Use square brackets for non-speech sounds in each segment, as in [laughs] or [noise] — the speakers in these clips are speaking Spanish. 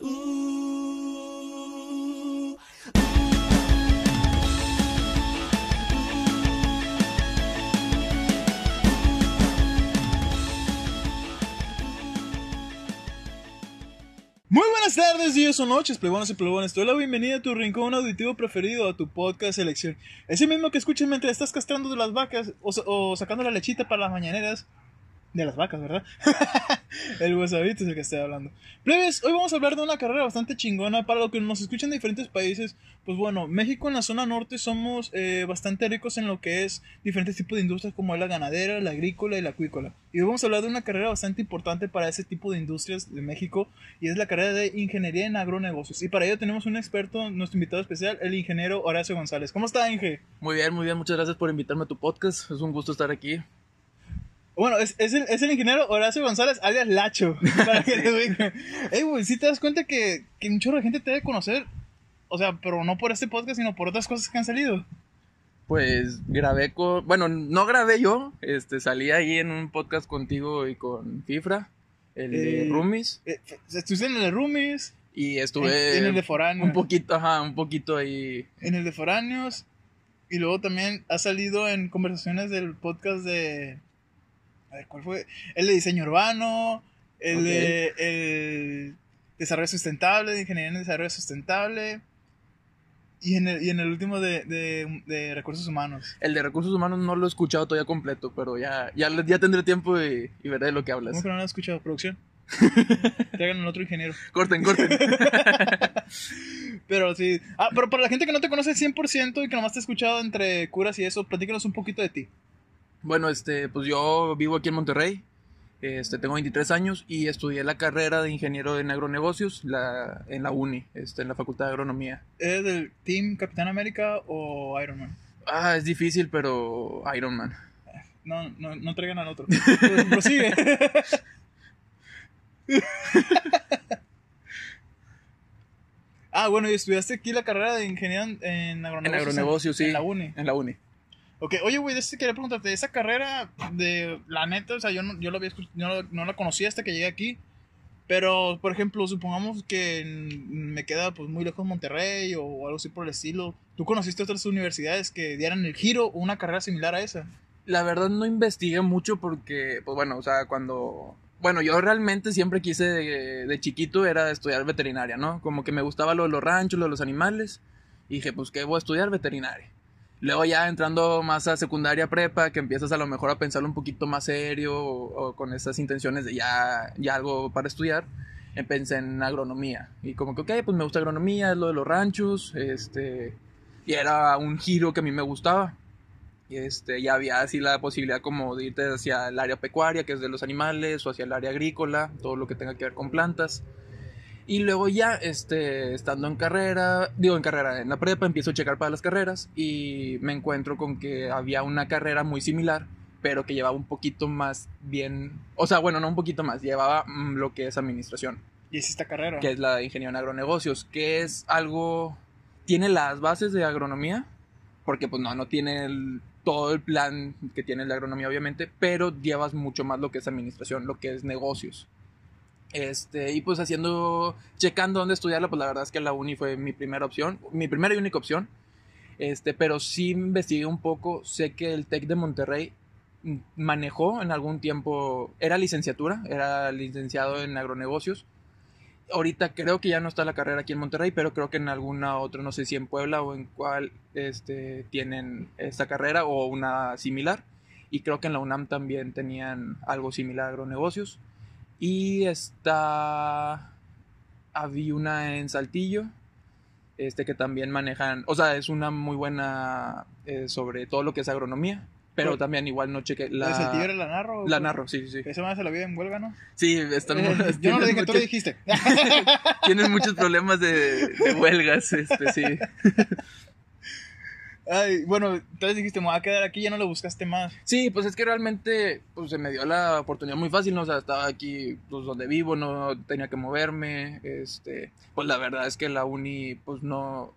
Muy buenas tardes, días o noches, plebones y plebones. Te doy la bienvenida a tu rincón auditivo preferido, a tu podcast selección. Ese mismo que escuchas mientras estás castrando de las vacas o sacando la lechita para las mañaneras. De las vacas, ¿verdad? [laughs] el huesavito es el que estoy hablando. Plebes, hoy vamos a hablar de una carrera bastante chingona para los que nos escuchan de diferentes países. Pues bueno, México en la zona norte somos eh, bastante ricos en lo que es diferentes tipos de industrias como la ganadera, la agrícola y la acuícola. Y hoy vamos a hablar de una carrera bastante importante para ese tipo de industrias de México y es la carrera de Ingeniería en Agronegocios. Y para ello tenemos un experto, nuestro invitado especial, el ingeniero Horacio González. ¿Cómo está, Inge? Muy bien, muy bien, muchas gracias por invitarme a tu podcast. Es un gusto estar aquí. Bueno, es, es, el, es el ingeniero Horacio González, alias Lacho, [laughs] para que te ubiquen. Ey, güey, si te das cuenta que, que un chorro de gente te debe conocer, o sea, pero no por este podcast, sino por otras cosas que han salido. Pues grabé con, bueno, no grabé yo, este salí ahí en un podcast contigo y con Fifra, el de Eh, Roomies. Eh, estuviste en el de Roomies, y estuve en, en el de Foráneos, un poquito, ajá, un poquito ahí. en el de Foráneos, y luego también ha salido en conversaciones del podcast de... Ver, ¿cuál fue? El de diseño urbano, el de el desarrollo sustentable, de ingeniería en desarrollo sustentable, y en el, y en el último de, de, de recursos humanos. El de recursos humanos no lo he escuchado todavía completo, pero ya ya, ya tendré tiempo y, y veré de lo que hablas. ¿Cómo que no lo has escuchado? ¿Producción? [laughs] Traigan al otro ingeniero. Corten, corten. [laughs] Pero sí. Ah, pero para la gente que no te conoce 100% y que nomás te ha escuchado entre curas y eso, platícanos un poquito de ti. Bueno, este, pues yo vivo aquí en Monterrey. Este, tengo 23 años y estudié la carrera de ingeniero en agronegocios la, en la uni, este, en la Facultad de Agronomía. ¿Eres del Team Capitán América o Iron Man? Ah, es difícil, pero Iron Man. No, no, no traigan al otro. Pues, Prosigue. [laughs] ah, bueno, y estudiaste aquí la carrera de ingeniería en, en agronegocios. En agronegocios, sí. En la uni. En la uni. Ok, oye, güey, quería preguntarte, esa carrera de la neta, o sea, yo no, yo lo había no, no la conocía hasta que llegué aquí. Pero, por ejemplo, supongamos que me queda pues muy lejos Monterrey o algo así por el estilo. ¿Tú conociste otras universidades que dieran el giro o una carrera similar a esa? La verdad no investigué mucho porque, pues bueno, o sea, cuando... Bueno, yo realmente siempre quise de, de chiquito era estudiar veterinaria, ¿no? Como que me gustaba lo de los ranchos, lo de los animales. Y dije, pues, ¿qué voy a estudiar? Veterinaria. Luego ya entrando más a secundaria prepa, que empiezas a lo mejor a pensarlo un poquito más serio o, con esas intenciones de ya, ya algo para estudiar, eh, pensé en agronomía. Y como que, ok, pues me gusta agronomía, es lo de los ranchos, este... Y era un giro que a mí me gustaba. Y este, ya había así la posibilidad como de irte hacia el área pecuaria, que es de los animales, o hacia el área agrícola, todo lo que tenga que ver con plantas. Y luego ya, este, estando en carrera, digo en carrera, en la prepa, empiezo a checar para las carreras y me encuentro con que había una carrera muy similar, pero que llevaba un poquito más bien, o sea, bueno, no un poquito más, llevaba mm, lo que es administración, Y hiciste carrera. que es la de ingeniería en agronegocios, que es algo, tiene las bases de agronomía, porque pues no, no tiene el- todo el plan que tiene la agronomía obviamente, pero llevas mucho más lo que es administración, lo que es negocios. Este, y pues haciendo, checando dónde estudiarla, pues la verdad es que la uni fue mi primera opción, mi primera y única opción. Este, pero sí investigué un poco, sé que el TEC de Monterrey manejó en algún tiempo, era licenciatura, era licenciado en agronegocios. Ahorita creo que ya no está la carrera aquí en Monterrey, pero creo que en alguna otra, no sé si en Puebla o en cuál este, tienen esta carrera o una similar. Y creo que en la UNAM también tenían algo similar a agronegocios. Y está. Había una en Saltillo. Este que también manejan. O sea, es una muy buena. eh, sobre todo lo que es agronomía. Pero también igual no cheque. ¿La... ¿El La, tigre la narro? la narro, sí, sí, sí. Esa madre se la vive en huelga, ¿no? Sí, están, Eh, yo no lo [laughs] dije, tú lo dijiste. Tienen muchos problemas de, de huelgas, este, sí. [laughs] Ay, bueno, entonces dijiste, me voy a quedar aquí, ya no lo buscaste más. Sí, pues es que realmente pues, se me dio la oportunidad muy fácil, ¿no? O sea, estaba aquí pues, donde vivo, no tenía que moverme. Este, pues la verdad es que la uni, pues no.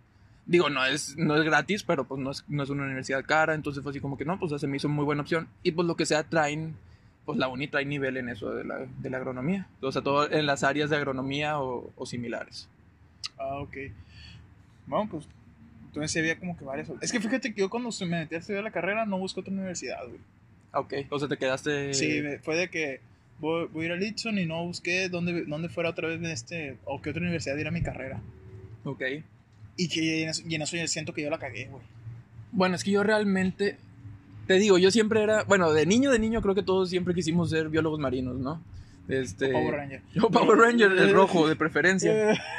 Digo, no es, no es gratis, pero pues no es, no es una universidad cara. Entonces fue así como que no, pues se me hizo muy buena opción. Y pues lo que sea traen, pues la UNI trae nivel en eso de la, de la agronomía. O sea, todo en las áreas de agronomía o, o similares. Ah, ok. Bueno, pues entonces sí había como que varias. Es que fíjate que yo cuando me metí a estudiar la carrera no busqué otra universidad, güey. Ok, o sea, te quedaste... Sí, fue de que voy, voy a ir a Litson y no busqué dónde, dónde fuera otra vez este, o qué otra universidad diera mi carrera. Ok. Y que en eso, y en eso yo siento que yo la cagué, güey. Bueno, es que yo realmente, te digo, yo siempre era, bueno, de niño, de niño creo que todos siempre quisimos ser biólogos marinos, ¿no? Este, O Power Ranger. [laughs] Yo Power Ranger, el rojo, de [laughs] preferencia. [laughs]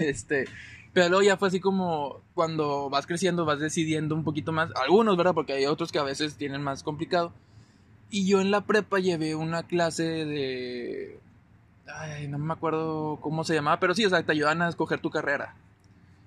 Este, pero luego ya fue así como cuando vas creciendo, vas decidiendo un poquito más. Algunos, ¿verdad? Porque hay otros que a veces tienen más complicado. Y yo en la prepa llevé una clase de... Ay, no me acuerdo cómo se llamaba, pero sí, o sea, te ayudan a escoger tu carrera.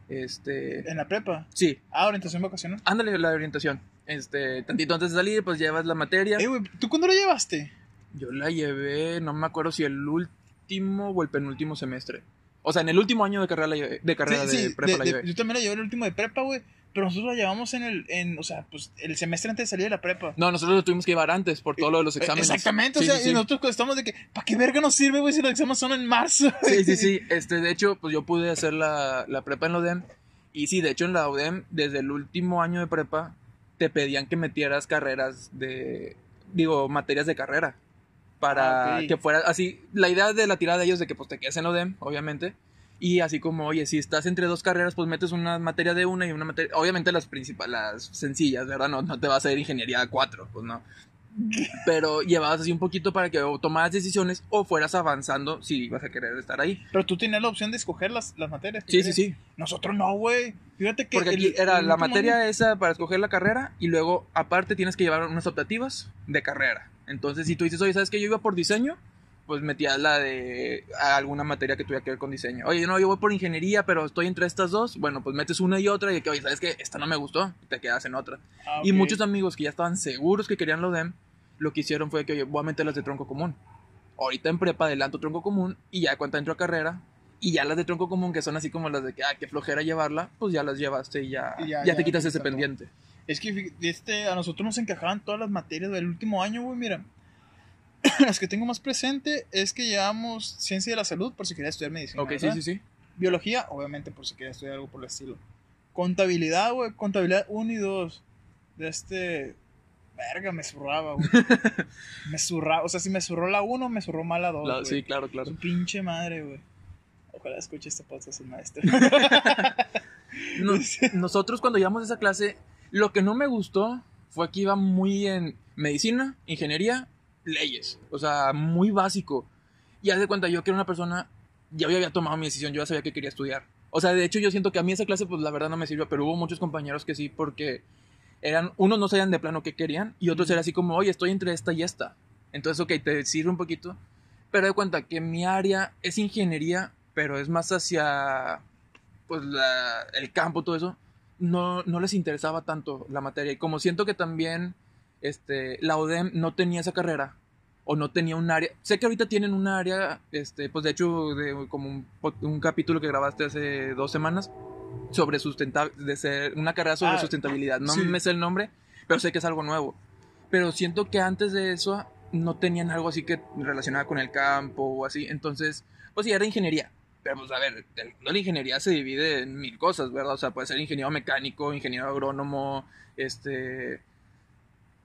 Este... En la prepa. Sí, Ah, orientación vocacional. ándale la orientación. Este, tantito antes de salir, pues llevas la materia. Eh, güey, ¿tú cuándo la llevaste? Yo la llevé, no me acuerdo si el último o el penúltimo semestre. O sea, en el último año de carrera, de carrera Sí, de sí, prepa de- la llevé. yo también la llevé el último de prepa, güey. Pero nosotros la llevamos en el, en, o sea, pues el semestre antes de salir de la prepa. No, nosotros lo tuvimos que llevar antes por todo lo de los exámenes. Exactamente, o sea, sí. y nosotros estamos de que, ¿para qué verga nos sirve, güey, si los exámenes son en marzo? [laughs] Sí, sí, sí. [laughs] Este, de hecho, pues yo pude hacer la, la prepa en la UDEM. Y sí, de hecho, en la UDEM, desde el último año de prepa, te pedían que metieras carreras de. Digo, materias de carrera. Para Ah, que fuera así. La idea de la tirada de ellos de que pues te quedes en la UDEM, obviamente. Y así como, oye, si estás entre dos carreras, pues metes una materia de una y una materia. Obviamente las principales, las sencillas, ¿verdad? No, no te vas a ir ingeniería 4, pues no. Pero llevabas así un poquito para que o tomaras decisiones o fueras avanzando si ibas a querer estar ahí. Pero tú tenías la opción de escoger las, las materias. Sí, sí, querías. sí. Nosotros no, güey. Fíjate que. Porque el- aquí era la materia año- esa para escoger la carrera y luego aparte tienes que llevar unas optativas de carrera. Entonces si tú dices, oye, ¿sabes que Yo iba por diseño, pues metías la de alguna materia que tuviera que ver con diseño. Oye, no, yo voy por ingeniería, pero estoy entre estas dos. Bueno, pues metes una y otra y que, oye, ¿sabes qué? Esta no me gustó, te quedas en otra. Ah, Y ok. muchos amigos que ya estaban seguros que querían lo DEM, lo que hicieron fue que, oye, voy a meter las de tronco común. Ahorita en prepa adelanto tronco común y ya cuando entro a carrera y ya las de tronco común que son así como las de que, ah, qué flojera llevarla, pues ya las llevaste y ya, Y ya- ya, ya te quitas ese pendiente. Es que este, a nosotros nos encajaban todas las materias del último año, güey. Mira, [clears throat] las que tengo más presente es que llevamos ciencia de la salud por si quería estudiar medicina. Ok, sí, ¿verdad? sí, sí. Biología, obviamente, por si quería estudiar algo por el estilo. Contabilidad, güey. Contabilidad 1 y 2. De este. Verga, me zurraba, güey. [laughs] me zurraba. O sea, si me zurró la 1, me zurró mal la 2. La- güey. sí, claro, claro. Su pinche madre, güey. Ojalá escuche este podcast el maestro. [laughs] [laughs] No- nosotros cuando llevamos esa clase, lo que no me gustó fue que iba muy en medicina, ingeniería, leyes. O sea, muy básico. Y haz de cuenta, yo que era una persona, ya había tomado mi decisión, yo ya sabía que quería estudiar. O sea, de hecho yo siento que a mí esa clase, pues la verdad no me sirvió, pero hubo muchos compañeros que sí, porque eran, unos no sabían de plano qué querían, y otros era así como, oye, estoy entre esta y esta. Entonces, ok, te sirve un poquito, pero de cuenta que mi área es ingeniería, pero es más hacia pues la- el campo, todo eso, no, no les interesaba tanto la materia. Y como siento que también este, la ODEM no tenía esa carrera, o no tenía un área, sé que ahorita tienen un área, este, pues de hecho, de, como un, capítulo que grabaste hace dos semanas, sobre sustentabilidad, de ser una carrera sobre Ah, sustentabilidad. No sí. me sé el nombre, pero sé que es algo nuevo. Pero siento que antes de eso no tenían algo así que relacionado con el campo o así. Entonces, pues sí, era ingeniería. Pero pues a ver, el mundo de la ingeniería se divide en mil cosas, ¿verdad? O sea, puede ser ingeniero mecánico, ingeniero agrónomo, este...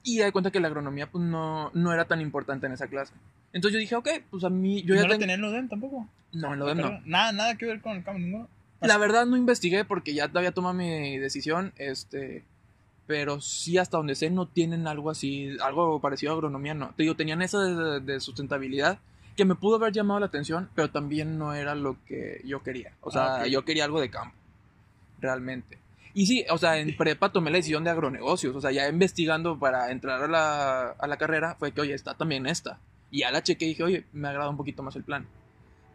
Y de cuenta que la agronomía pues no, no era tan importante en esa clase. Entonces yo dije, ok, pues a mí, yo ¿No ya tengo... tenía en tampoco? No, en lo de no. Nada, nada que ver con el campo, ninguno. La verdad no investigué porque ya había tomado mi decisión, este, pero sí hasta donde sé no tienen algo así, algo parecido a agronomía, no. Te digo, tenían esa de, de sustentabilidad que me pudo haber llamado la atención, pero también no era lo que yo quería. O sea, Ah, ok. yo quería algo de campo, realmente. Y sí, o sea, en prepa tomé la decisión de agronegocios, o sea, ya investigando para entrar a la, a la carrera, fue que, oye, está también esta. Y ya la chequé y dije, oye, me agrada un poquito más el plan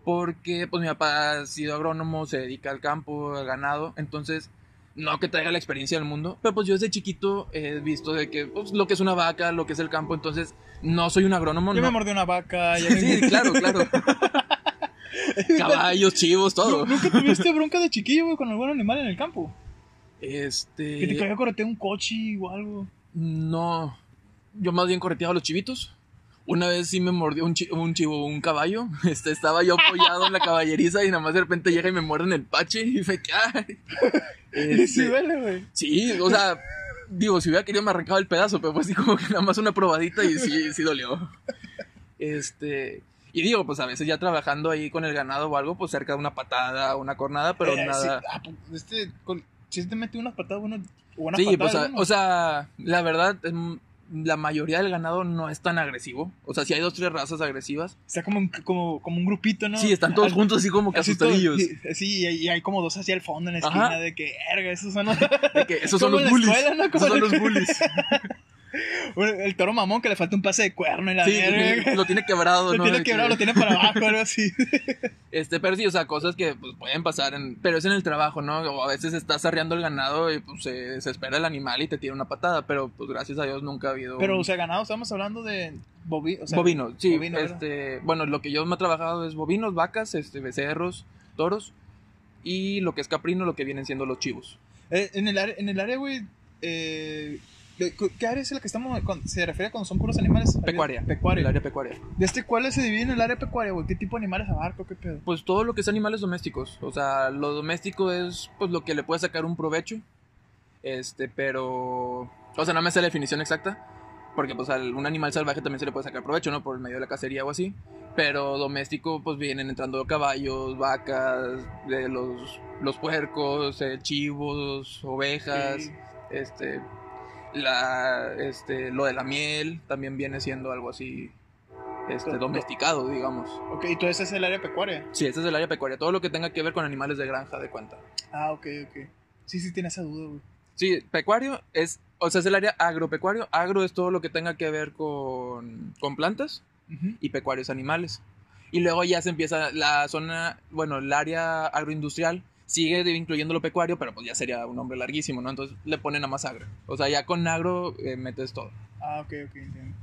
porque pues mi papá ha sido agrónomo, se dedica al campo, al ganado, entonces no que traiga la experiencia del mundo, pero pues yo desde chiquito he visto de que pues, lo que es una vaca, lo que es el campo, entonces no soy un agrónomo, Yo no. me mordí una vaca. ya [laughs] me- Sí, claro, claro. [laughs] Caballos, chivos, todo. ¿Nu- ¿Nunca tuviste bronca de chiquillo, güey, con algún animal en el campo? Que te Este caiga corretear un coche o algo. no yo más bien correteaba a los chivitos Una vez sí me mordió un, chi- un chivo, un caballo. [laughs] Este, estaba yo apoyado en la caballeriza y nada más de repente llega y me muerde en el pache y cae. [laughs] Sí, Este, duele, güey. sí, o sea, digo, si hubiera querido me arrancaba el pedazo, pero pues así como que nada más una probadita y sí, sí dolió. Este, y digo, pues a veces ya trabajando ahí con el ganado o algo, pues cerca de una patada, una cornada, pero Eh, nada. sí, ah, pues, este, con- si te metió unas patadas, bueno, buenas Sí, pues, patadas, a- ¿no? o sea, la verdad, em, la mayoría del ganado no es tan agresivo. O sea, si hay dos, tres razas agresivas. Está como un, como, como un grupito, ¿no? Sí, están todos juntos así como que asustadillos. Sí, y hay- como dos hacia el fondo en la Ajá. esquina de que, erga, esos son los... De que esos son los bullies. escuela, ¿no? Como Esos son los bullies. El toro mamón que le falta un pase de cuerno y la Sí, lo tiene quebrado, Lo ¿no? tiene quebrado, que- lo tiene para abajo, algo así. [laughs] Este, pero sí, o sea, cosas que pues, pueden pasar, en, pero es en el trabajo, ¿no? O a veces estás arreando el ganado y pues se desespera el animal y te tira una patada, pero pues gracias a Dios nunca ha habido... Pero, un- o sea, ganado, estamos hablando de bovi, o sea, bovinos, sí, bovino, este, bueno, lo que yo me he trabajado es bovinos, vacas, este, becerros, toros y lo que es caprino, lo que vienen siendo los chivos. Eh, en el área, en el área, güey, eh, ¿qué área es la que estamos, cuando- se refiere cuando son puros animales? Pecuaria. Pecuaria. El área pecuaria. ¿De este cuál se divide en el área pecuaria, güey? ¿Qué tipo de animales abarca qué pedo? Pues todo lo que es animales domésticos. O sea, lo doméstico es pues lo que le puede sacar un provecho. Este, pero. O sea, no me sé la definición exacta. Porque pues a un animal salvaje también se le puede sacar provecho, ¿no? Por el medio de la cacería o así. Pero doméstico, pues vienen entrando caballos, vacas, de los, los puercos, eh, chivos, ovejas. Este. La, este, lo de la miel también viene siendo algo así. Este, Do- do- domesticado, digamos. Ok, entonces es el área pecuaria. Sí, ese es el área pecuaria. Todo lo que tenga que ver con animales de granja de cuenta. Ah, ok, ok. Sí, sí, tiene esa duda, güey. Sí, pecuario es, o sea, es el área agropecuario. Agro es todo lo que tenga que ver con, con plantas Ujú. y pecuario es animales. Y luego ya se empieza la zona, bueno, el área agroindustrial sigue incluyendo lo pecuario, pero pues ya sería un nombre larguísimo, ¿no? Entonces le ponen a más agro. O sea, ya con agro eh, metes todo. Ah, ok, ok, entiendo.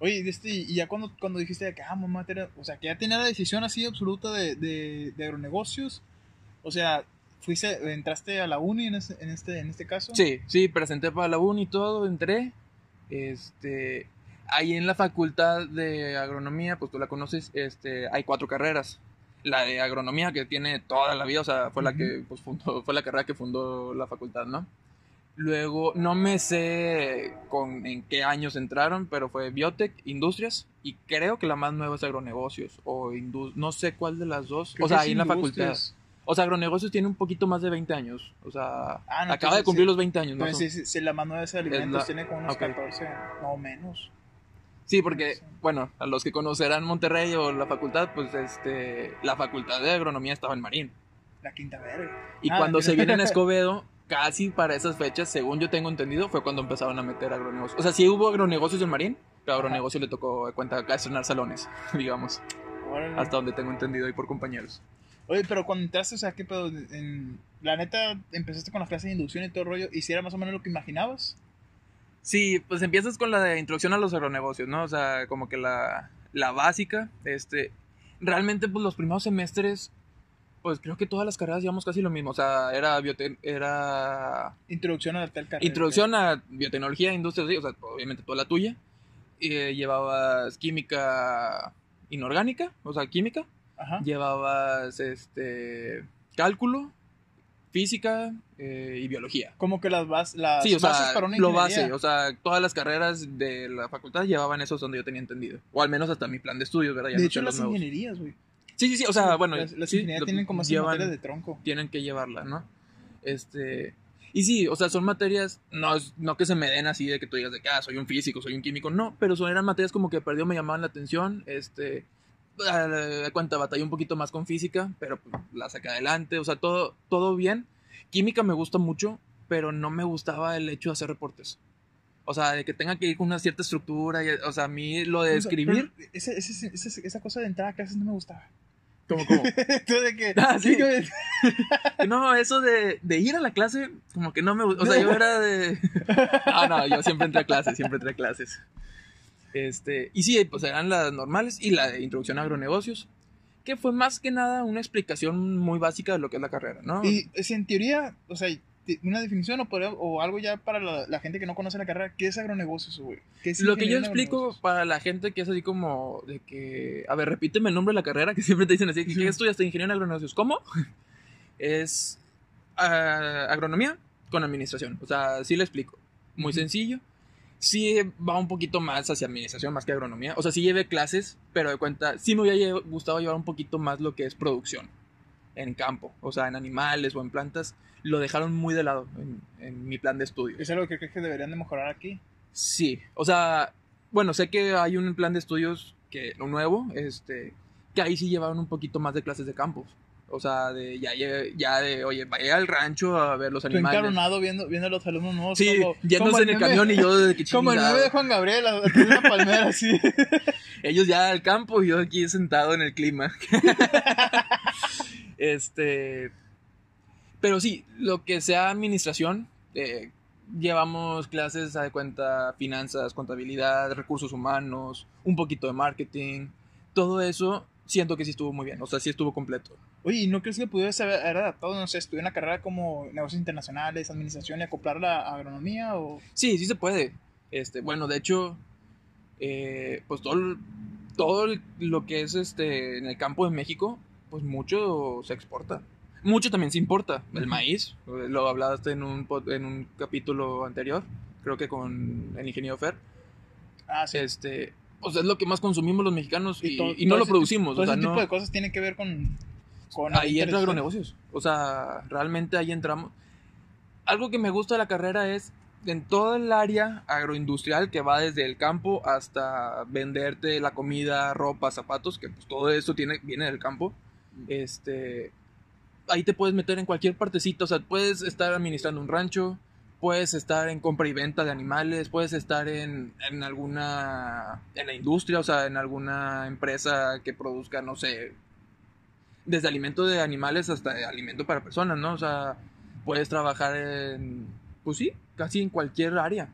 Oye, y este, y ya cuando, cuando dijiste que, ah, mamá, era- o sea, que ya tenía la decisión así absoluta de, de, de agronegocios, o sea, fuiste, entraste a la uni en este, en este, en este caso. Sí, sí, presenté para la uni y todo, entré. Este, ahí en la facultad de agronomía, pues tú la conoces, este, hay cuatro carreras. La de agronomía que tiene toda la vida, o sea, fue la que pues, fundó, fue la carrera que fundó la facultad, ¿no? Luego, no me sé con, en qué años entraron, pero fue Biotech, Industrias, y creo que la más nueva es Agronegocios, o Indu- no sé cuál de las dos, Creo o sea, es ahí en la facultad. O sea, Agronegocios tiene un poquito más de 20 años, o sea, Ah, no, acaba entonces de cumplir sí. los 20 años, ¿no? Entonces, sí, sí, sí, la más nueva es alimentos, la- tiene como unos ok. 14, no menos. Sí, porque, bueno, a los que conocerán Monterrey o la facultad, pues este, la facultad de agronomía estaba en Marín. La quinta verga. Y Ah, cuando ok. se viene en Escobedo, casi para esas fechas, según yo tengo entendido, fue cuando empezaron a meter agronegocios. O sea, sí hubo agronegocios en Marín, pero agronegocio le tocó de cuenta acá estrenar salones, [laughs] digamos, Órale. hasta donde tengo entendido y por compañeros. Oye, pero cuando entraste, o sea, ¿qué pedo? En, la neta, empezaste con las clases de inducción y todo el rollo, ¿y si era más o menos lo que imaginabas? Sí, pues empiezas con la de introducción a los agronegocios, ¿no? O sea, como que la, la básica, este, realmente pues los primeros semestres, pues creo que todas las carreras llevamos casi lo mismo, o sea, era biote- era Introducción a tal carrera. introducción a biotecnología, industria, sí, o sea, obviamente toda la tuya, Eh, llevabas química inorgánica, o sea, química, Ajá. llevabas este cálculo, física eh, y biología. Como que las, bas las Sí, o bases sea, para una lo ingeniería. base, o sea, todas las carreras de la facultad llevaban eso donde yo tenía entendido. O al menos hasta mi plan de estudios, ¿verdad? Ya de no hecho, las nuevos. ingenierías, güey. Sí, sí, sí, o sea, bueno, Las, las sí, ingenierías lo- tienen como esas materias de tronco. tienen que llevarla, ¿no? Este, y sí, o sea, son materias, no, no que se me den así de que tú digas de que, ah, soy un físico, soy un químico, no, pero son, eran materias como que perdió, me llamaban la atención, este, de cuenta, batallé un poquito más con física, pero pues, la saqué adelante, o sea, todo, todo bien. Química me gusta mucho, pero no me gustaba el hecho de hacer reportes. O sea, de que tenga que ir con una cierta estructura, y, o sea, a mí lo de escribir, pero ese- ese- ese- esa cosa de entrar a clases no me gustaba. como, [laughs] Tú de que, [laughs] Ah, sí. que- [laughs] No, eso de, de ir a la clase, como que no me gusta. O sea, yo era de. Ah, no, yo siempre entré a clases, siempre entré a clases. Este, y sí, pues eran las normales y la de introducción a agronegocios, que fue más que nada una explicación muy básica de lo que es la carrera, ¿no? Y si en teoría, o sea, una definición o, algo ya para la, la gente que no conoce la carrera? ¿Qué es agronegocios, güey? ¿Qué es Lo que yo explico para la gente que es así como de que, a ver, repíteme el nombre de la carrera, que siempre te dicen así, que [laughs] Sí. ¿qué estudiaste ingeniero en agronegocios? ¿Cómo? [laughs] es ah, agronomía con administración. O sea, sí le explico. Muy sencillo. Sí va un poquito más hacia administración más que agronomía. O sea, sí llevé clases, pero de cuenta, sí me hubiera gustado llevar un poquito más lo que es producción en campo. O sea, en animales o en plantas. Lo dejaron muy de lado en, en mi plan de estudio. ¿Es algo que crees que deberían de mejorar aquí? Sí, o sea, bueno, sé que hay un plan de estudios que lo nuevo, este, que ahí sí llevaron un poquito más de clases de campos. O sea, de ya, ya de, oye, vaya al rancho a ver los animales. encabronado viendo, viendo a los alumnos nuevos. Sí, como, yéndose como en el camión y yo de que [laughs] Como el chingado. meme de Juan Gabriel, de una palmera así. [laughs] Ellos ya al campo y yo aquí sentado en el clima. [laughs] este. Pero sí, lo que sea administración, eh, llevamos clases, de cuenta, finanzas, contabilidad, recursos humanos, un poquito de marketing. Todo eso siento que sí estuvo muy bien. O sea, sí estuvo completo. Oye, ¿y no crees que pudieras haber haber adaptado, no sé, estudiar una carrera como negocios internacionales, administración y acoplarla a agronomía? O... Sí, sí se puede. Este, bueno, de hecho, eh, pues todo, el- todo el- lo que es este en el campo de México, pues mucho se exporta. Mucho también se importa. El maíz, eh, lo hablaste en un, en un capítulo anterior, creo que con el ingeniero Fer. Ah, sí. Este, pues es lo que más consumimos los mexicanos y, todo- y no lo producimos. Todo O sea, ese tipo no, de cosas tienen que ver con... con ahí entra agronegocios. O sea, realmente ahí entramos. Algo que me gusta de la carrera es en todo el área agroindustrial que va desde el campo hasta venderte la comida, ropa, zapatos, que pues todo eso tiene, viene del campo. Este, ahí te puedes meter en cualquier partecita, o sea, puedes estar administrando un rancho, puedes estar en compra y venta de animales, puedes estar en, en alguna, en la industria, o sea, en alguna empresa que produzca, no sé, desde alimento de animales hasta alimento para personas, ¿no? O sea, puedes trabajar en, pues sí, casi en cualquier área.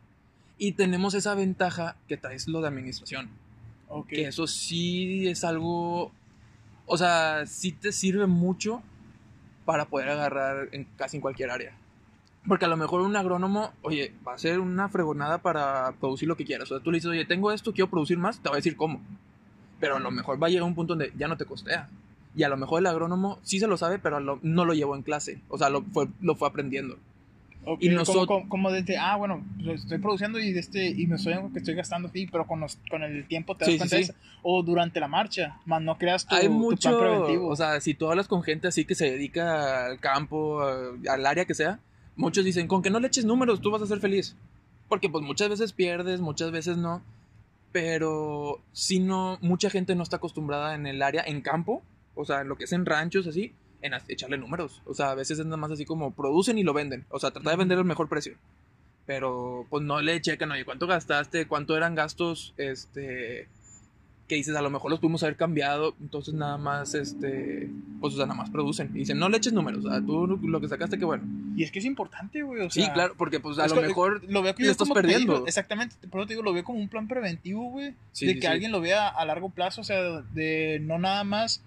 Y tenemos esa ventaja que traes lo de administración. Ok. Que eso sí es algo, o sea, sí te sirve mucho para poder agarrar en casi en cualquier área. Porque a lo mejor un agrónomo, oye, va a ser una fregonada para producir lo que quieras. O sea, tú le dices, oye, tengo esto, quiero producir más, te va a decir cómo. Pero a lo mejor va a llegar un punto donde ya no te costea. Y a lo mejor el agrónomo sí se lo sabe, pero lo- no lo llevó en clase. O sea, lo fue, lo fue aprendiendo. Ok, y como- nosot- como, como desde, ah, bueno, estoy produciendo y, este, y me estoy, que estoy gastando, sí, pero con, los- con el tiempo te das Sí, sí, cuenta sí. eso. O durante la marcha, más no creas tu, Hay tu mucho, plan preventivo. o sea, si tú hablas con gente así que se dedica al campo, al área que sea, muchos dicen, con que no le eches números, tú vas a ser feliz. Porque pues muchas veces pierdes, muchas veces no. Pero si no, mucha gente no está acostumbrada en el área, en campo, o sea, lo que es en ranchos así, en echarle números. O sea, a veces es nada más así como producen y lo venden. O sea, tratar de vender el mejor precio. Pero pues no le checan, oye, ¿cuánto gastaste? ¿Cuánto eran gastos? Este que dices, a lo mejor los pudimos haber cambiado, entonces nada más, este, pues, o sea, nada más producen. Y dicen, no le eches números, o sea, tú lo que sacaste, que bueno. Y es que es importante, güey. O Sí, sea, claro, porque pues a lo mejor lo veo que le yo estás perdiendo. digo, exactamente, por eso te digo, lo veo como un plan preventivo, güey. Sí, de sí, que sí. alguien lo vea a largo plazo, o sea, de no nada más.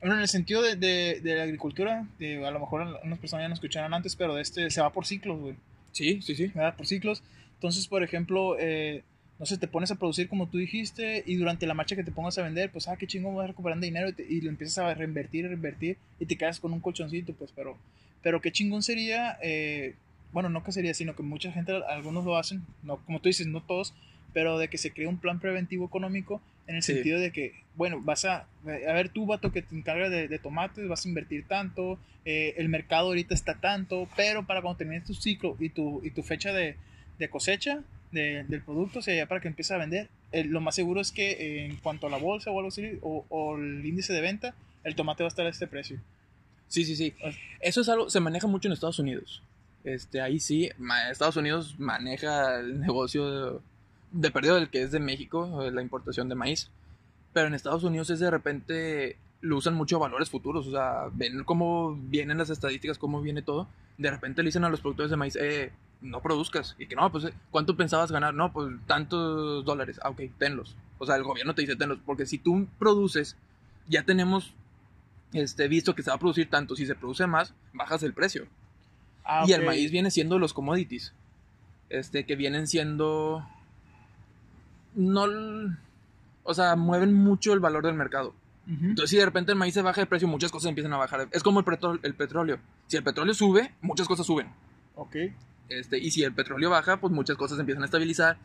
Bueno, en el sentido de, de, de la agricultura, de, a lo mejor unas personas ya no escucharon antes, pero de este se va por ciclos, güey. Sí, sí, sí. ¿verdad? Por ciclos. Entonces, por ejemplo, eh, no sé, te pones a producir como tú dijiste y durante la marcha que te pongas a vender, pues, ah, qué chingón, vas recuperando dinero y, te- y lo empiezas a reinvertir, reinvertir y te quedas con un colchoncito, pues, pero, pero qué chingón sería, eh, bueno, no que sería, sino que mucha gente, algunos lo hacen, no, como tú dices, no todos, pero de que se cree un plan preventivo económico en el Sí. sentido de que, bueno, vas a, a ver tú, vato, que te encargas de, de tomates, vas a invertir tanto, eh, el mercado ahorita está tanto, pero para cuando termines tu ciclo y tu, y tu fecha de, de cosecha de- del producto, o sea, ya para que empieces a vender, eh, lo más seguro es que eh, en cuanto a la bolsa o algo así, o, o el índice de venta, el tomate va a estar a este precio. Sí, sí, sí. Eso es algo, se maneja mucho en Estados Unidos. Este, ahí sí, Estados Unidos maneja el negocio de, perdido del que es de México, la importación de maíz. Pero en Estados Unidos es de repente lo usan mucho a valores futuros, o sea, ven cómo vienen las estadísticas, cómo viene todo. De repente le dicen a los productores de maíz, eh, no produzcas. Y que no, pues, eh, ¿cuánto pensabas ganar? No, pues tantos dólares. Ah, ok, tenlos. O sea, el gobierno te dice tenlos, porque si tú produces, ya tenemos este, visto que se va a producir tanto, si se produce más, bajas el precio. Ah, Y el maíz viene siendo los commodities. Este, que vienen siendo. No. O sea, mueven mucho el valor del mercado. Entonces, si de repente el maíz se baja de precio, muchas cosas empiezan a bajar. Es como el, petro- el petróleo. Si el petróleo sube, muchas cosas suben. Ok. Este, y si el petróleo baja, pues muchas cosas empiezan a estabilizar.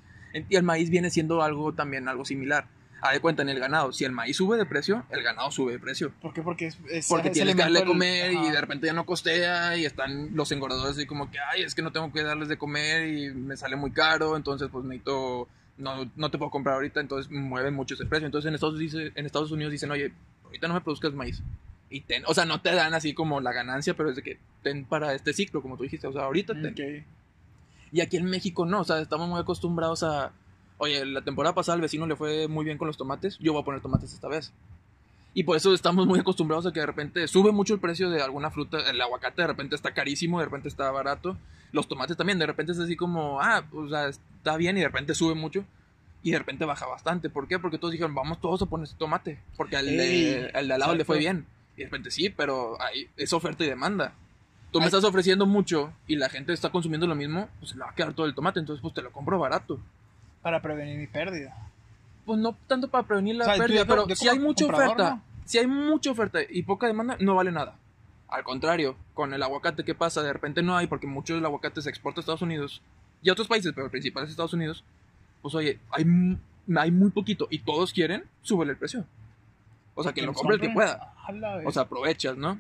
Y el maíz viene siendo algo también, algo similar. A de cuenta en el ganado. Si el maíz sube de precio, el ganado sube de precio. ¿Por qué? Porque es, es- Porque es tienes que darle de comer y de repente ya no costea y están los engordadores así como que, ay, es que no tengo que darles de comer y me sale muy caro, entonces pues necesito, no, no te puedo comprar ahorita, entonces mueven mucho ese precio. Entonces en Estados, dice, en Estados Unidos dicen, oye, ahorita no me produzcas maíz. Y ten, o sea, no te dan así como la ganancia, pero es de que ten para este ciclo, como tú dijiste, o sea, ahorita ten. Ok. Y aquí en México no, o sea, estamos muy acostumbrados a, oye, la temporada pasada al vecino le fue muy bien con los tomates, yo voy a poner tomates esta vez. Y por eso estamos muy acostumbrados a que de repente sube mucho el precio de alguna fruta, el aguacate de repente está carísimo, de repente está barato, los tomates también, de repente es así como, ah, o sea, está bien y de repente sube mucho. Y de repente baja bastante. ¿Por qué? Porque todos dijeron, vamos todos a poner este tomate. Porque al, de, al de al lado le fue bien. Y de repente sí, pero ahí es oferta y demanda. Tú me Ay. estás ofreciendo mucho y la gente está consumiendo lo mismo, pues se le va a quedar todo el tomate, entonces pues te lo compro barato. Para prevenir mi pérdida. Pues no tanto para prevenir la O sea, pérdida, pero si hay mucha oferta, ¿no? si hay mucha oferta y poca demanda, no vale nada. Al contrario, con el aguacate, ¿qué pasa? De repente no hay porque mucho del aguacate se exporta a Estados Unidos y a otros países, pero el principal es Estados Unidos. Pues oye, hay, hay muy poquito y todos quieren, súbele el precio. O sea, que lo compre el que pueda. O sea, aprovechas, ¿no?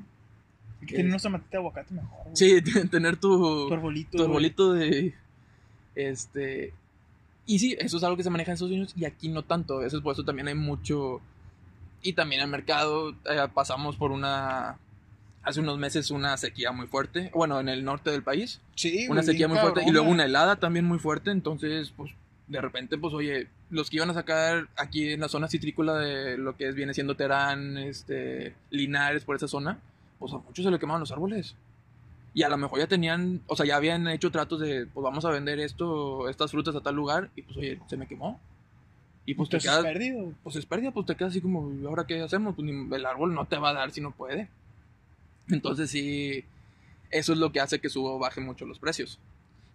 Y que tiene unos tomatitos de aguacate mejor. güey. Sí, [laughs] tener tu, Tu arbolito. tu arbolito de. Este. Y sí, eso es algo que se maneja en Estados Unidos y aquí no tanto. Eso es por eso también hay mucho. Y también el mercado. eh, pasamos por una. Hace unos meses una sequía muy fuerte. Bueno, en el norte del país. Sí, Una sequía muy fuerte. Y luego una helada también muy fuerte. Entonces, pues. De repente, pues, oye, los que iban a sacar aquí en la zona citrícola de lo que es, viene siendo Terán, este, Linares, por esa zona, pues a muchos se le quemaban los árboles. Y a lo mejor ya tenían, o sea, ya habían hecho tratos de, pues vamos a vender esto, estas frutas a tal lugar, y pues, oye, se me quemó. Y pues te Entonces, quedas, perdido. pues es pérdida, pues te quedas así como, ¿y ahora qué hacemos? Pues el árbol no te va a dar si no puede. Entonces sí, eso es lo que hace que suba o baje mucho los precios.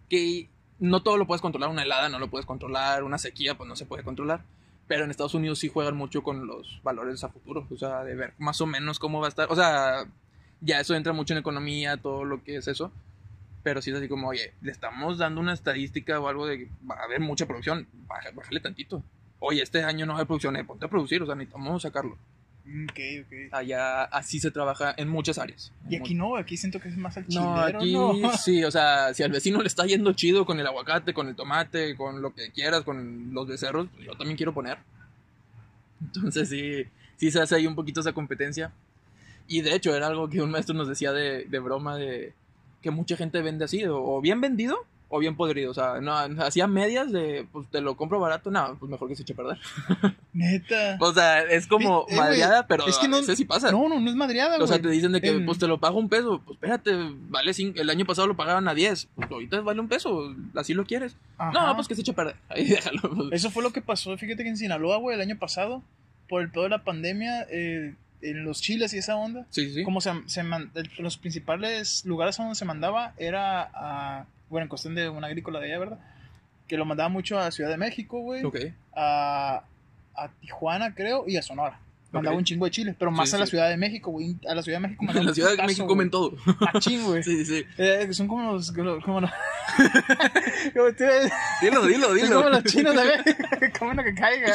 Que no todo lo puedes controlar, una helada no lo puedes controlar, una sequía pues no se puede controlar. Pero en Estados Unidos sí juegan mucho con los valores a futuro, o sea, de ver más o menos cómo va a estar. O sea, ya eso entra mucho en economía, todo lo que es eso. Pero sí es así como, oye, le estamos dando una estadística o algo de va a haber mucha producción, baja- bájale tantito. Oye, este año no hay producción, eh, ponte a producir, o sea, necesitamos sacarlo. Mm, Ok, ok. Allá así se trabaja en muchas áreas. Y aquí no, aquí siento que es más al No, aquí ¿no? [laughs] sí, o sea, si al vecino le está yendo chido con el aguacate, con el tomate, con lo que quieras, con los becerros, pues yo también quiero poner. Entonces sí, sí se hace ahí un poquito esa competencia. Y de hecho era algo que un maestro nos decía de, de broma de que mucha gente vende así, o bien vendido o bien podrido. O sea, no, hacía medias de, pues te lo compro barato, no, pues mejor que se eche a perder. [laughs] Neta. O sea, es como eh, madreada, pero es que no- veces sí pasa. No, no, no es madreada, güey. O sea, te dicen de que pues te lo pago un peso. Pues espérate, vale cinco, el año pasado lo pagaban a 10. Pues ahorita vale un peso, así lo quieres. Ajá. No, pues que se eche a perder. [laughs] Ahí déjalo. pues. Eso fue lo que pasó, fíjate que en Sinaloa, güey, el año pasado, por el pedo de la pandemia, eh, en los chiles y esa onda, Sí, sí, como se, se man- el- los principales lugares a donde se mandaba era a, bueno, en cuestión de una agrícola de allá, ¿verdad? Que lo mandaba mucho a Ciudad de México, güey, Ok. a, a Tijuana, creo, y a Sonora. Mandaba Ok. un chingo de chiles, pero más Sí, a la sí. Ciudad de México, güey. A la Ciudad de México [laughs] mandaba En la Ciudad de putazo, México güey. comen todo. Machín, güey. [laughs] Sí, sí. Eh, son como los. Como, los- como [laughs] tú- Dilo, dilo, son dilo. como los chinos, ¿sabes? Comen lo que caiga.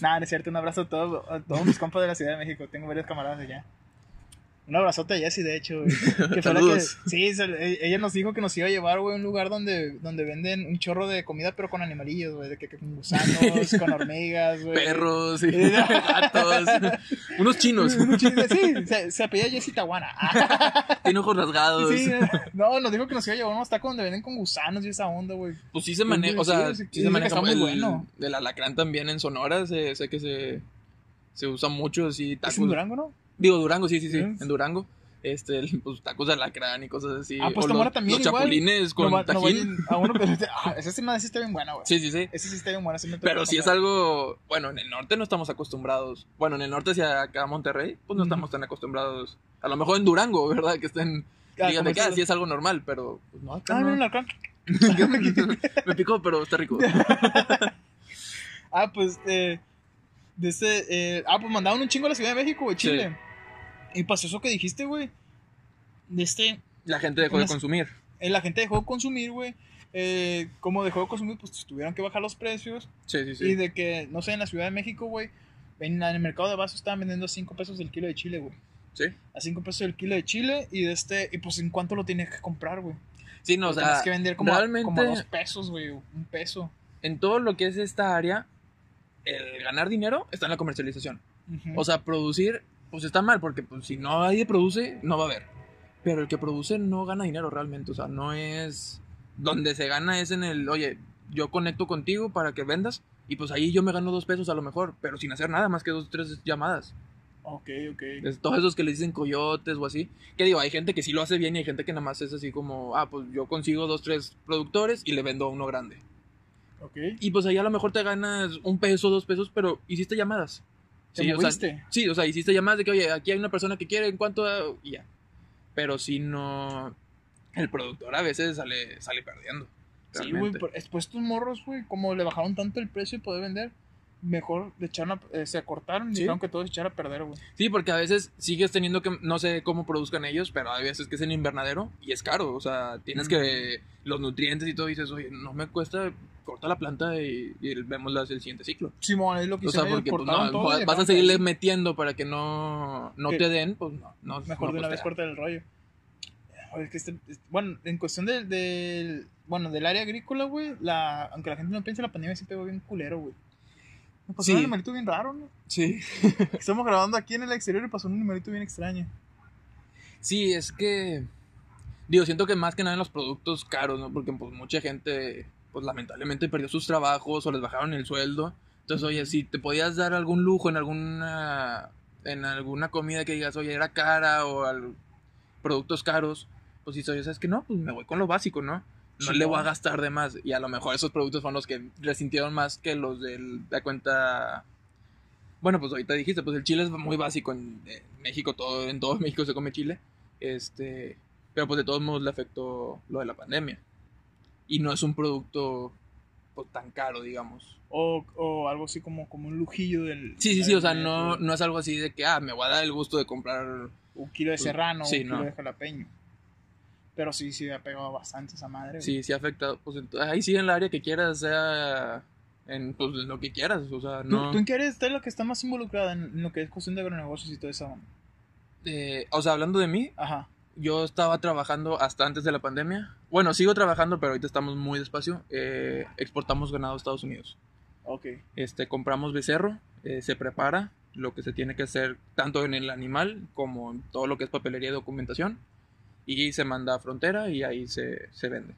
Nada, no es cierto. Un abrazo a todos, a todos mis compas de la Ciudad de México. Tengo varios camaradas allá. Un abrazote a Jessie, de hecho, güey. [laughs] Que fue la que, sí, se- e- ella nos dijo que nos iba a llevar, güey, a un lugar donde, donde venden un chorro de comida, pero con animalillos, güey. De que, que con gusanos, [laughs] con hormigas, güey. Perros. [laughs] Eh, gatos. Unos chinos. Un chingo- Sí, se, se apellida Jessie Tawana. Tiene ojos rasgados. Sí, eh, no, nos dijo que nos iba a llevar a unos tacos donde venden con gusanos y esa onda, güey. Pues sí se maneja, o sea, sí, sí, sí, se maneja está muy el, bueno. del alacrán también en Sonora, sé, sé que se, se usa mucho, así, ¿Es tacos. en Durango, no? Digo, Durango, sí, sí, sí, Sí. en Durango. Este, el- pues tacos de alacrán y cosas así. Ah, pues O los, también Los igual. chapulines con no, no tajín. vayan a uno, pero este- [laughs] ah, ese sí, me- está bien bueno, güey. Sí, sí, sí. Ese sí está bien me tocó Pero si es algo, bueno, en el norte no estamos acostumbrados. Bueno, en el norte hacia acá Monterrey, pues no estamos tan acostumbrados. A lo mejor en Durango, ¿verdad? Que estén Ah, digan de que comerse así es algo normal, pero pues no, acá Ah, no. miren acá. [laughs] me picó, pero está rico. [laughs] Ah, pues, eh, de este, eh, ah, pues mandaron un chingo a la Ciudad de México, güey, Chile. Y pasó eso que dijiste, güey. De este, La gente dejó de consumir. eh, la gente dejó de consumir, güey. Eh, como dejó de consumir, pues tuvieron que bajar los precios. Sí, sí, sí. Y de que, no sé, en la Ciudad de México, güey, en, el mercado de vasos estaban vendiendo a 5 pesos el kilo de chile, güey. Sí. A 5 pesos el kilo de chile. Y de este, y pues en cuánto lo tienes que comprar, güey. Sí, no, o Lo tienes sea, que vender como, a- realmente como a 2 pesos, güey. Un peso. en todo lo que es esta área, el ganar dinero está en la comercialización. Ujú. O sea, producir, pues está mal, porque pues, si no nadie produce, no va a haber. Pero el que produce no gana dinero realmente, o sea, no es... Donde se gana es en el, oye, yo conecto contigo para que vendas y pues ahí yo me gano dos pesos a lo mejor, pero sin hacer nada más que dos, tres llamadas. ok, ok. Es todos esos que le dicen coyotes o así. Que digo, hay gente que sí lo hace bien y hay gente que nada más es así como, ah, pues yo consigo dos, tres productores y le vendo a uno grande. Ok. Y pues ahí a lo mejor te ganas un peso, dos pesos, pero hiciste llamadas. ¿Te Sí, o sea, sí, o sea, hiciste llamadas de que, oye, aquí hay una persona que quiere, ¿en cuánto? Y ya. Pero si no, el productor a veces sale, sale perdiendo. Sí, güey, realmente. pero después tus morros, güey, como le bajaron tanto el precio de poder vender, mejor le echaron a- eh, se acortaron y Sí. dejaron que todo se echara a perder, güey. Sí, porque a veces sigues teniendo que, no sé cómo produzcan ellos, pero hay veces que es en invernadero y es caro. O sea, tienes Mm. que los nutrientes y todo, y dices, oye, no me cuesta, corta la planta y, y vemos las, el siguiente ciclo. Simón, es lo que O sea, porque pues, no, todo vas a seguirle que- metiendo para que no, no te den, pues no. no Mejor no de una vez cortar el rollo. Oye, que este- es- bueno, en cuestión del, del- bueno, del área agrícola, güey, la, aunque la gente no piense, la pandemia sí pegó bien culero, güey. Me pasó Sí. un animalito bien raro, ¿no? Sí. [laughs] Estamos grabando aquí en el exterior y pasó un animalito bien extraño. Sí, es que. Digo, siento que más que nada en los productos caros, ¿no? Porque pues mucha gente, pues lamentablemente perdió sus trabajos o les bajaron el sueldo. Entonces, oye, si te podías dar algún lujo en alguna. En alguna comida que digas, oye, era cara o al- productos caros, pues si oye, ¿sabes que No, pues me voy con lo básico, ¿no? No le voy a gastar de más. Y a lo mejor esos productos fueron los que resintieron más que los del, de cuenta. Bueno, pues ahorita dijiste, pues el chile es muy básico en, en México, todo, en todo [laughs] México se come chile. Este, pero pues de todos modos le afectó lo de la pandemia. Y no es un producto pues, tan caro, digamos. O, o algo así como, como un lujillo del. Sí, sí, sí, o sea, no, no es algo así de que, ah, me voy a dar el gusto de comprar. Un kilo de serrano, Sí, un kilo no. de jalapeño. Pero sí, sí, ha pegado bastante esa madre. güey. Sí, sí afecta. Pues ent- ahí sí en el área que quieras, sea en pues, en lo que quieras, o sea, ¿Tú, no. ¿Tú en qué área estás la que está más involucrada en, en lo que es cuestión de agronegocios y todo eso? Eh, o sea, hablando de mí, Ajá. Yo estaba trabajando hasta antes de la pandemia. Bueno, sigo trabajando, pero ahorita estamos muy despacio. Eh, exportamos ganado a Estados Unidos. Ok. Este, compramos becerro, eh, se prepara lo que se tiene que hacer tanto en el animal como en todo lo que es papelería y documentación y se manda a frontera y ahí se, se vende.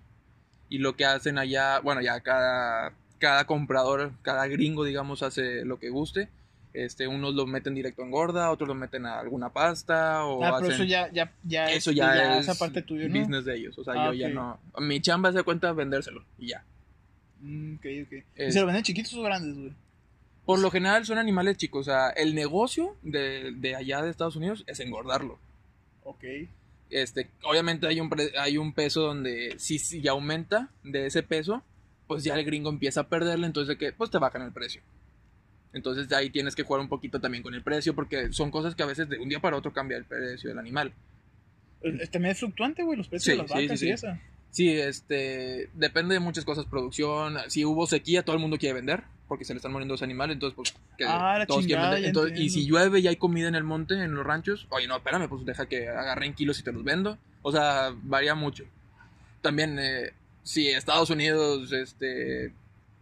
Y lo que hacen allá, bueno, ya cada, cada comprador, cada gringo, digamos, hace lo que guste. Este, unos lo meten directo en gorda, otros lo meten a alguna pasta o Ah, pero hacen- eso ya, ya, ya, eso ya, es esa parte tuya, ¿no? business de ellos. O sea, Ah, yo ya ok. no. Mi chamba se cuenta vendérselo y ya. Mm, ok, ok. ¿Y se lo venden chiquitos o grandes, güey? Por lo general son animales chicos. O sea, el negocio de, de allá de Estados Unidos es engordarlo. Ok. Este, obviamente hay un, pre- hay un peso donde si, si ya aumenta de ese peso, pues ya el gringo empieza a perderle, entonces de que pues te bajan el precio. Entonces de ahí tienes que jugar un poquito también con el precio porque son cosas que a veces de un día para otro cambia el precio del animal. También es fluctuante, güey, los precios Sí, de las vacas sí, y sí. esa. Sí, este, depende de muchas cosas, producción, si hubo sequía, todo el mundo quiere vender, porque se le están muriendo los animales, entonces pues que Ah, la todos quieren chingada, vender. ya Entonces, y si llueve y hay comida en el monte, en los ranchos, oye, no, espérame, pues deja que agarren kilos y te los vendo. O sea, varía mucho. También, eh, si Estados Unidos, este,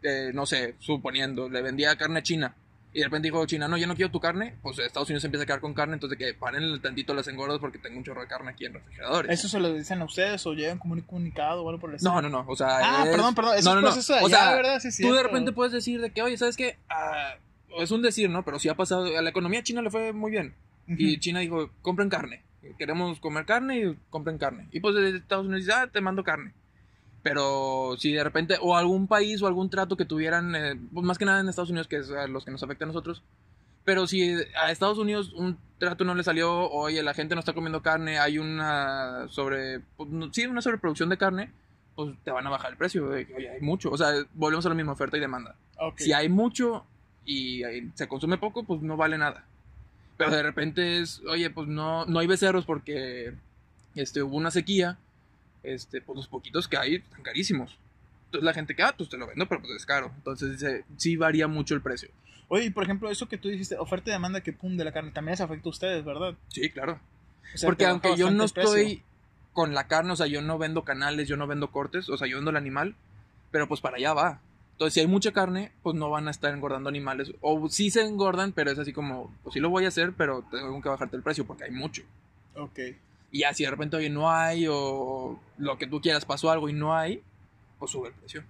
eh, no sé, suponiendo, le vendía carne a China, y de repente dijo China, no, yo no quiero tu carne, pues Estados Unidos empieza a quedar con carne, entonces que paren tantito las engordas porque tengo un chorro de carne aquí en refrigeradores. ¿Eso se lo dicen a ustedes o llegan como un comunicado o algo por el estilo? No, no, no, o sea... Ah, es- perdón, perdón. Eso no, no, es no. O sea, ¿verdad? Sí, Tú de repente puedes decir de que, oye, ¿sabes qué? Ah, es un decir, ¿no? Pero sí ha pasado, a la economía china le fue muy bien. Y. China dijo, compren carne. Queremos comer carne y compren carne. Y pues Estados Unidos dice, ah, te mando carne. Pero si de repente, o algún país o algún trato que tuvieran, eh, pues más que nada en Estados Unidos, que es a los que nos afecta a nosotros, Pero si a Estados Unidos un trato no le salió, oye, la gente no está comiendo carne, hay una sobre, pues, sí, una sobreproducción de carne, pues te van a bajar el precio. oye, hay mucho. O sea, volvemos a la misma oferta y demanda. Ok. Si hay mucho y se consume poco, pues no vale nada. Pero de repente es, oye, pues no, no hay becerros porque este, hubo una sequía. Este, pues los poquitos que hay están carísimos. Entonces la gente que, ah, pues te lo vendo, pero pues es caro. Entonces dice, sí varía mucho el precio. Oye, y por ejemplo, eso que tú dijiste, oferta y demanda que pum de la carne, también les afecta a ustedes, ¿verdad? Sí, claro. O sea, Porque aunque yo no precio. estoy con la carne, o sea, yo no vendo canales, yo no vendo cortes, o sea, yo vendo el animal, pero pues para allá va. Entonces, si hay mucha carne, pues no van a estar engordando animales. O sí se engordan, pero es así como, pues sí lo voy a hacer, pero tengo que bajarte el precio porque hay mucho. Ok. Y ya si de repente, oye, no hay, o lo que tú quieras pasó algo y no hay, pues sube el precio.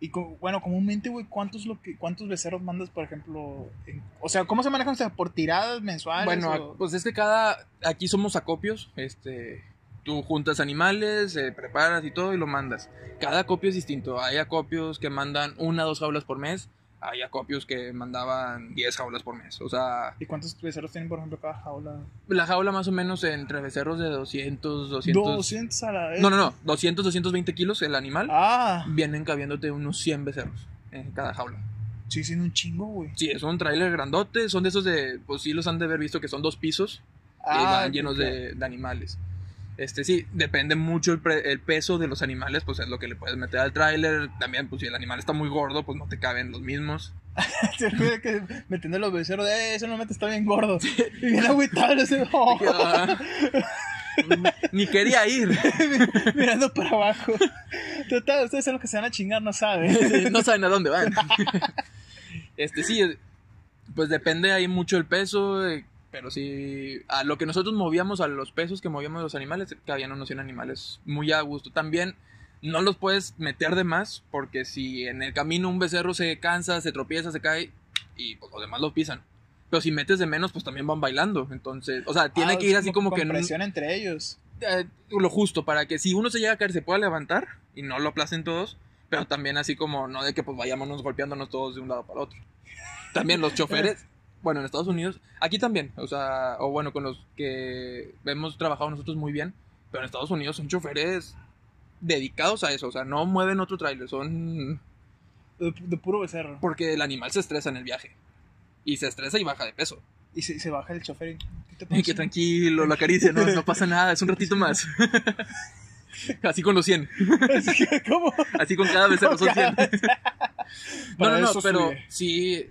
Y bueno, comúnmente, güey, ¿cuántos, lo que, ¿cuántos becerros mandas, por ejemplo? en- o sea, ¿cómo se manejan? O sea, ¿por tiradas mensuales? Bueno, o- pues es que cada. Aquí somos acopios. Este. Tú juntas animales, eh, preparas y todo y lo mandas. Cada acopio es distinto. Hay acopios que mandan una o dos jaulas por mes. Hay acopios que mandaban 10 jaulas por mes. O sea, ¿Y cuántos becerros tienen, por ejemplo, cada jaula? la jaula más o menos entre becerros de 200, 200. 200 a la vez. No, no, no. 200, 220 kilos el animal. Ah, Vienen cabiéndote unos 100 becerros en cada jaula. sí, siendo un chingo, güey. Sí, es un tráiler grandote. Son de esos de. Pues sí, los han de haber visto que son dos pisos. y Ah, van llenos de, de animales. Este sí, depende mucho el, pre- el peso de los animales, pues es lo que le puedes meter al tráiler. También, pues si el animal está muy gordo, pues no te caben los mismos. [laughs] Se que metiendo los becerros, eh, ese no está bien gordo. Y bien agüitado, ese, [laughs] oh, [laughs] Ni quería ir. mirando para abajo. Total, ustedes son los que se van a chingar, no saben. no saben a dónde van. Este sí, pues depende ahí mucho el peso, eh, pero sí, a lo que nosotros movíamos, a los pesos que movíamos los animales, cabían unos 100 animales muy a gusto. También no los puedes meter de más, porque si en el camino un becerro se cansa, se tropieza, se cae, y pues los demás lo pisan. Pero si metes de menos, pues también van bailando. Entonces, o sea, tiene Ah, que es ir así como que en un- entre ellos. eh, lo justo para que si uno se llega a caer se pueda levantar y no lo aplacen todos, pero también así como no de que pues vayámonos golpeándonos todos de un lado para otro. También los [laughs] choferes, bueno, en Estados Unidos, aquí también, o sea, o bueno, con los que hemos trabajado nosotros muy bien, pero en Estados Unidos son choferes dedicados a eso, o sea, no mueven otro tráiler, son De, de puro becerro. porque el animal se estresa en el viaje y se estresa y baja de peso. Y se, se baja el chofer. [laughs] y, ¿qué que tranquilo, lo acaricia, no, no pasa nada, es un ratito más. [laughs] Así con los 100. Así que, ¿Cómo? Así con cada becerro son 100. [laughs] No, no, no, pero sí,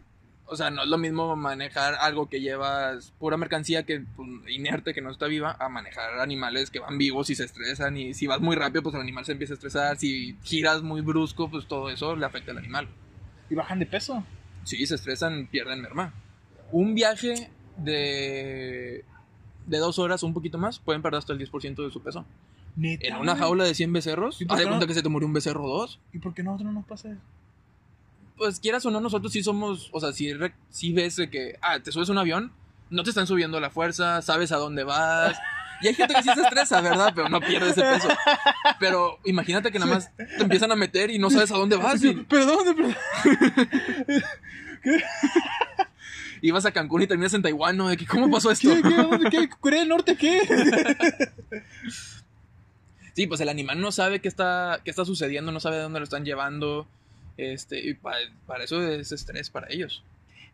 o sea, no es lo mismo manejar algo que llevas pura mercancía que pues, inerte, que no está viva, a manejar animales que van vivos y se estresan. Y si vas muy rápido, pues el animal se empieza a estresar. Si giras muy brusco, pues todo eso le afecta al animal. Y bajan de peso. Sí, se estresan, pierden merma. Un viaje de, de dos horas o un poquito más, pueden perder hasta el 10% de su peso. Neta. En una jaula de 100 becerros, ¿Y por haz de qué cuenta que se te murió un becerro o dos. ¿Y por qué nosotros no nos pasa eso? Pues quieras o no, nosotros sí somos, o sea, si, re- sí ves de que, ah, te subes a un avión, no te están subiendo la fuerza, sabes a dónde vas. Y hay gente que sí se estresa, ¿verdad? Pero no pierde ese peso. Pero imagínate que nada más te empiezan a meter y no sabes a dónde vas. Y Perdón, perdón. ibas a Cancún y terminas en Taiwán, ¿no? De que, ¿cómo pasó esto? ¿Qué, qué, dónde, qué? ¿Corea del Norte qué? Sí, pues el animal no sabe qué está, qué está sucediendo, no sabe de dónde lo están llevando. Este, y pa- para, eso es estrés para ellos.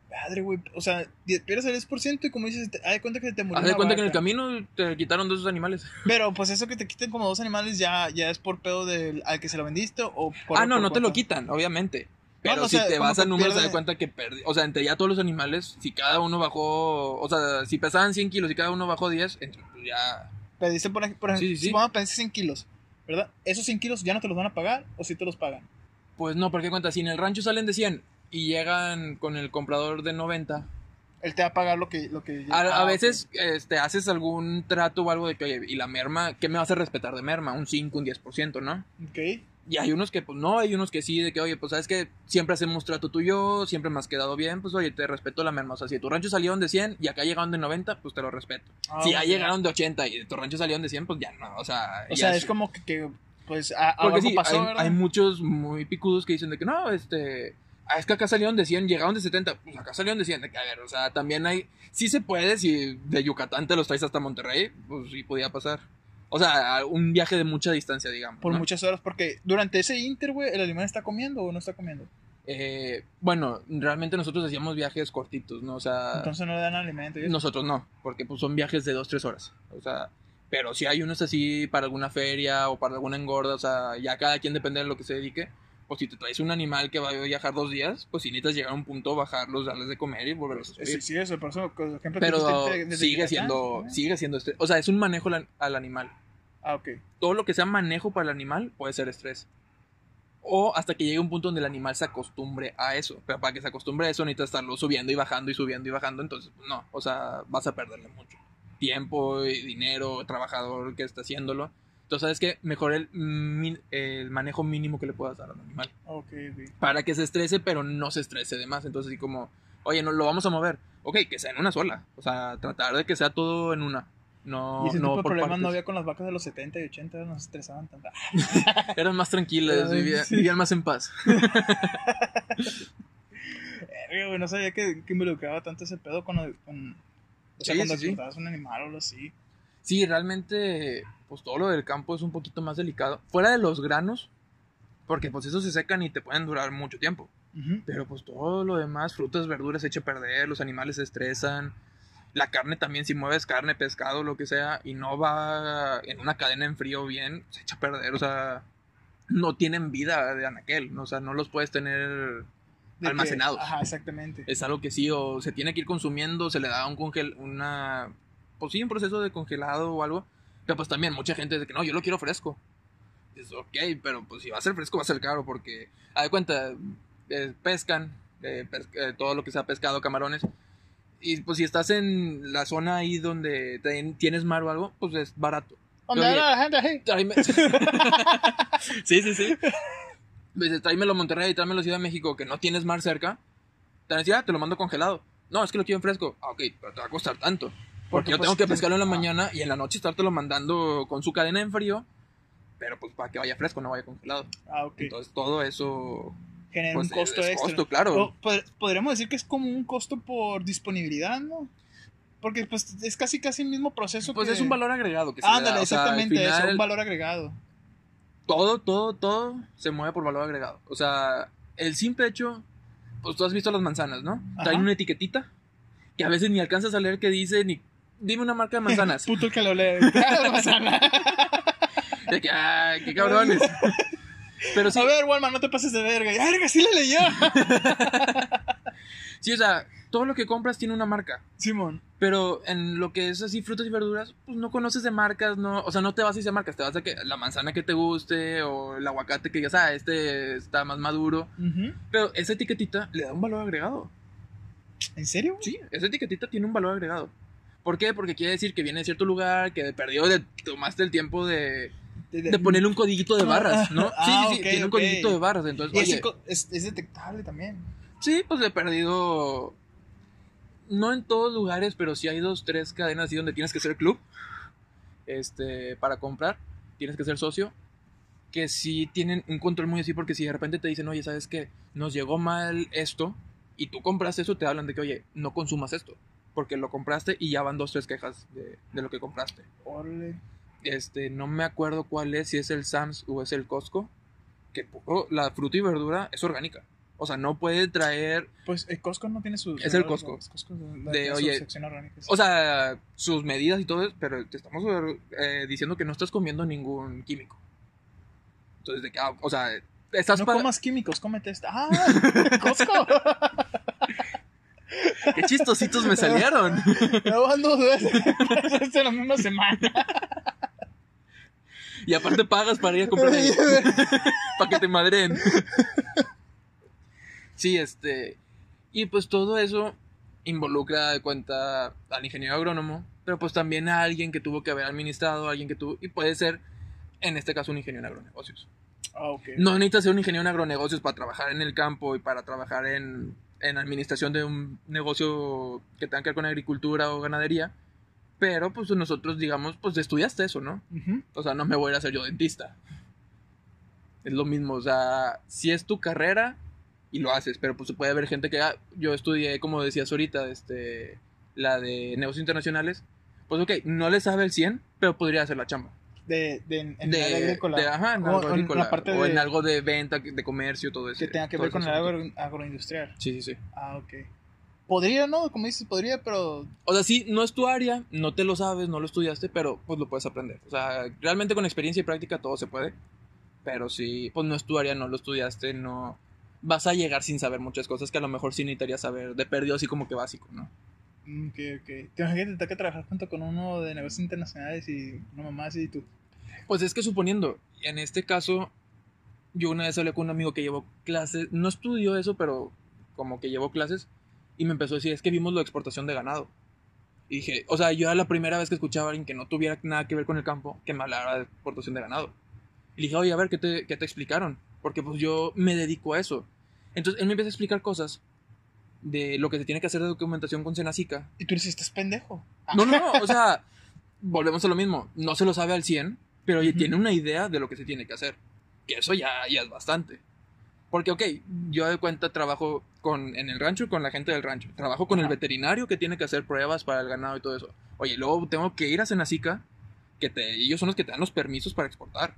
Madre, güey. O sea, pierdes el 10% y como dices, te, haz de cuenta que te murió. Haz de cuenta que en el camino te quitaron dos animales. [laughs] Pero pues eso que te quiten como dos animales ya, ya es por pedo del al que se lo vendiste o por. ah, no, por no te lo quitan, obviamente. Pero no, o si te vas a números, te das cuenta que perdí. O sea, entre ya todos los animales, si cada uno bajó. O sea, si pesaban 100 kilos y cada uno bajó 10, entre, pues ya. Pediste, por ejemplo, por ejemplo Sí, sí, sí. supongamos pediste 100 kilos, ¿verdad? ¿Esos 100 kilos ya no te los van a pagar o si te los pagan? Pues no, porque cuenta, si en el rancho salen de 100 y llegan con el comprador de 90, Él te va a pagar lo que. Lo que a, a Ah, veces este, haces algún trato o algo de que, oye, y la merma, ¿qué me vas a respetar de merma? Un 5, un 10%, ¿no? Ok. Y hay unos que, pues no, hay unos que sí, de que, oye, pues sabes que siempre hacemos trato tú y yo, siempre me has quedado bien, pues oye, te respeto la merma. O sea, si tu rancho salieron de 100 y acá llegaron de 90, pues te lo respeto. Ah, si ya llegaron de 80 y de tu rancho salieron de 100, pues ya no, o sea... O sea, es como que, que, pues, a, a Porque algo sí, pasó, hay, hay muchos muy picudos que dicen de que no, este... Ah, es que acá salieron de 100, llegaron de 70, pues acá salieron de 100. De que, a ver, o sea, también hay. Sí se puede, si de Yucatán te los traes hasta Monterrey, pues sí podía pasar. O sea, un viaje de mucha distancia, digamos. Por ¿no? muchas horas, porque durante ese inter, güey, ¿el animal está comiendo o no está comiendo? Eh, bueno, realmente nosotros hacíamos viajes cortitos, ¿no? O sea, Entonces no le dan alimento. y eso. nosotros no, porque pues son viajes de 2-3 horas. O sea, pero si hay unos así para alguna feria o para alguna engorda, o sea, ya cada quien depende de lo que se dedique. Pues si te traes un animal que va a viajar dos días, pues si necesitas llegar a un punto, bajarlos, darles de comer y volverlos a subir. Sí, sí, eso, por eso, por ejemplo, Pero sigue siendo, sigue siendo estrés. O sea, es un manejo al, al animal. Ah, ok. Todo lo que sea manejo para el animal puede ser estrés. O hasta que llegue un punto donde el animal se acostumbre a eso. Pero para que se acostumbre a eso necesitas estarlo subiendo y bajando y subiendo y bajando. Entonces, no. O sea, vas a perderle mucho. Tiempo, y dinero, trabajador que está haciéndolo. Entonces, ¿sabes qué? Mejor el, el manejo mínimo que le puedas dar al animal. Ok, ok. Para que se estrese, pero no se estrese de más. Entonces, así como, oye, no lo vamos a mover. Ok, que sea en una sola. O sea, tratar de que sea todo en una. No, y ese no tipo de por problemas no partes. había con las vacas de los 70 y 80, no se estresaban tanto. [laughs] Eran más tranquilas, vivían, [laughs] sí. vivían más en paz. [laughs] No sabía que, que involucraba tanto ese pedo con, con o sea, Sí, cuando sí, un animal o algo así. Sí, realmente, pues todo lo del campo es un poquito más delicado. Fuera de los granos, porque pues esos se secan y te pueden durar mucho tiempo. Pero pues todo lo demás, frutas, verduras se echa a perder, los animales se estresan. La carne también, si mueves carne, pescado, lo que sea, y no va en una cadena en frío bien, se echa a perder. O sea, no tienen vida de anaquel, ¿no? o sea, no los puedes tener De que- almacenados. ajá, exactamente. es algo que sí, o se tiene que ir consumiendo, se le da un congel, una, pues sí, un proceso de congelado o algo, pero pues también mucha gente dice que no, yo lo quiero fresco. Dices, ok, pero pues si va a ser fresco va a ser caro porque, a de cuenta, eh, pescan, eh, pes- eh, todo lo que sea pescado, camarones, y pues si estás en la zona ahí donde te- tienes mar o algo, pues es barato. ¿Dónde Oye, era la gente ahí? [laughs] Sí, sí, sí. Me dice, tráemelo a Monterrey, tráemelo a Ciudad de México, que no tienes mar cerca. Te decía, ah, te lo mando congelado. No, es que lo quiero en fresco. Ah, ok, pero te va a costar tanto. Porque Porque, yo pues, tengo que pescarlo en la ah. mañana y en la noche estártelo mandando con su cadena en frío. Pero pues para que vaya fresco, no vaya congelado. Ah, ok. Entonces todo eso. Genera pues, un costo es extra. costo, claro. Pod- podríamos decir que es como un costo por disponibilidad, ¿no? Porque pues es casi casi el mismo proceso Pues que... es un valor agregado que se le Ándale, da. O sea, exactamente eso, final, un valor agregado. Todo, todo, todo se mueve por valor agregado. O sea, el simple hecho, pues tú has visto las manzanas, ¿no? Traen una etiquetita que a veces ni alcanzas a leer que dice ni dime una marca de manzanas. [laughs] Puto que lo lee. [laughs] Ah, manzana. [laughs] De que, ah, qué cabrones. Pero sí, A ver, Walmart, no te pases de verga. ¡Ah, verga, sí le leyó! sí, o sea, todo lo que compras tiene una marca. Simón. Pero en lo que es así frutas y verduras, pues no conoces de marcas, no, o sea, no te vas a ir de marcas, te vas a que la manzana que te guste o el aguacate que digas, ah, este está más maduro. Pero esa etiquetita le da un valor agregado. ¿En serio? Sí, esa etiquetita tiene un valor agregado. ¿Por qué? Porque quiere decir que viene de cierto lugar, que perdió, de, tomaste el tiempo de, de ponerle un codiguito de barras, ¿no? Sí, Ah, sí, sí, ok, tiene un ok. codiguito de barras. Entonces, oye, es, es detectable también. sí, pues he perdido. No en todos lugares, pero sí hay dos, tres cadenas así donde tienes que ser club. Este, para comprar, tienes que ser socio. Que sí tienen un control muy así, porque si de repente te dicen, oye, ¿sabes qué? Nos llegó mal esto, y tú compras eso, te hablan de que, oye, no consumas esto. Porque lo compraste y ya van dos, tres quejas de, de lo que compraste. Órale. Este, no me acuerdo cuál es, si es el Sams o es el Costco. Que la fruta y verdura es orgánica. O sea, no puede traer. Pues el Costco no tiene su. Es el Costco. es Costco De, su oye, sección orgánica. O sea, sus medidas y todo, eso, pero te estamos eh, diciendo que no estás comiendo ningún químico. Entonces, de que, ah, o sea, estás no para. comas químicos, cómete esta. ¡Ah! [laughs] ¡Costco! ¡Qué chistositos me salieron! [laughs] Me van dos veces en la misma semana. y aparte pagas para ir a comprar [laughs] ahí. para que te madren. Sí, este. Y pues todo eso involucra de cuenta al ingeniero agrónomo, pero pues también a alguien que tuvo que haber administrado, alguien que tuvo. Y puede ser, en este caso, un ingeniero en agronegocios. Ah, ok. No necesitas ser un ingeniero en agronegocios para trabajar en el campo y para trabajar en, en administración de un negocio que tenga que ver con agricultura o ganadería. Pero pues nosotros, digamos, pues estudiaste eso, ¿no? Ujú. O sea, no me voy a hacer yo dentista. Es lo mismo, o sea, si es tu carrera, y lo haces, pero pues puede haber gente que, ah, yo estudié, como decías ahorita, este, la de negocios internacionales, pues ok, no le sabe el 100, pero podría hacer la chamba. De, de, en el De, agrícola. de- ajá, en O- algo en agrícola, la parte o de- en algo de venta, de comercio, todo eso. que tenga que ver con el agro, agroindustrial. Sí, sí, sí. Ah, ok. Podría, ¿no? Como dices, podría, pero O sea, sí, no es tu área, no te lo sabes, no lo estudiaste, pero pues lo puedes aprender. O sea, realmente con experiencia y práctica todo se puede. Pero sí, pues no es tu área, no lo estudiaste, no... Vas a llegar sin saber muchas cosas que a lo mejor sí necesitarías saber de perdido así como que básico, ¿no? Mm, Ok, ok. Te imaginas que te toca trabajar junto con uno de negocios internacionales y una mamá así y tú. Pues es que suponiendo, en este caso, yo una vez hablé con un amigo que llevó clases, no estudió eso, pero como que llevó clases, y me empezó a decir, es que vimos la exportación de ganado. Y dije, o sea, yo era la primera vez que escuchaba a alguien que no tuviera nada que ver con el campo, que me hablara de exportación de ganado. Y dije, oye, a ver, ¿qué te, qué te explicaron? Porque pues yo me dedico a eso. Entonces él me empieza a explicar cosas de lo que se tiene que hacer de documentación con Senacica. Y tú dices, estás pendejo. Ah, No, no, no, o sea, volvemos a lo mismo. No se lo sabe al 100, pero oye, Ujú. tiene una idea de lo que se tiene que hacer. Que eso ya, ya es bastante. Porque, ok, yo de cuenta trabajo con, en el rancho con la gente del rancho. Trabajo con el veterinario que tiene que hacer pruebas para el ganado y todo eso. Oye, luego tengo que ir a Senacica, que te, ellos son los que te dan los permisos para exportar.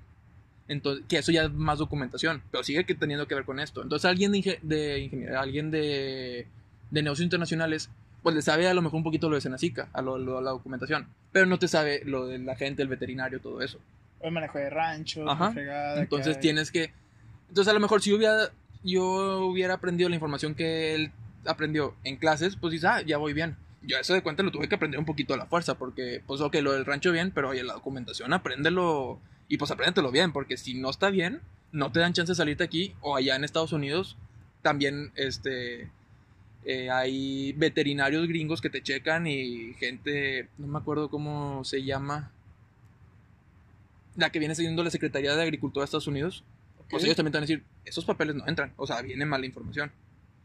Entonces, que eso ya es más documentación, pero sigue que teniendo que ver con esto. Entonces, alguien de, inge- de ingeniería, alguien de, de negocios internacionales, pues le sabe a lo mejor un poquito lo de Senacica, a lo, lo- la documentación, pero no te sabe lo de la gente, el veterinario, todo eso. O el manejo de rancho, Ajá. la fregada. que Entonces hay. tienes que. Entonces a lo mejor si yo hubiera, yo hubiera aprendido la información que él aprendió en clases, pues dices, ah, ya voy bien. Yo eso de cuenta lo tuve que aprender un poquito a la fuerza, porque, pues, ok, lo del rancho bien, pero oye, la documentación, apréndelo. Y pues apréndetelo bien, porque si no está bien, no te dan chance de salirte aquí, o allá en Estados Unidos, también, este. eh, hay veterinarios gringos que te checan y gente, no me acuerdo cómo se llama, la que viene siguiendo la Secretaría de Agricultura de Estados Unidos, Ok. pues ellos también te van a decir, esos papeles no entran, o sea, viene mala información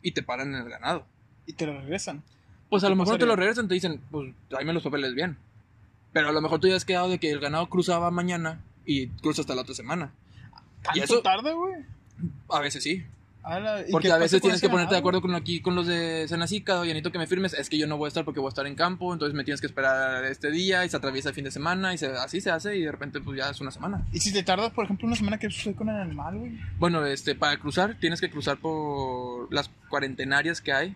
y te paran en el ganado. Y te lo regresan. Pues a ¿Qué lo mejor te pasaría? lo regresan, te dicen, pues tráeme los papeles bien. Pero a lo mejor tú ya has quedado de que el ganado cruzaba mañana y cruza hasta la otra semana. ¿Tanto Y eso- tarde, güey? A veces sí. Ala, ¿y Porque a veces tienes que ponerte de ganado? acuerdo con aquí con los de Senacica, oye, necesito que me firmes, es que yo no voy a estar porque voy a estar en campo, entonces me tienes que esperar este día y se atraviesa el fin de semana y se- así se hace y de repente pues ya es una semana. ¿Y si te tardas, por ejemplo, una semana que sucede con el animal, güey? Bueno, este, para cruzar tienes que cruzar por las cuarentenarias que hay.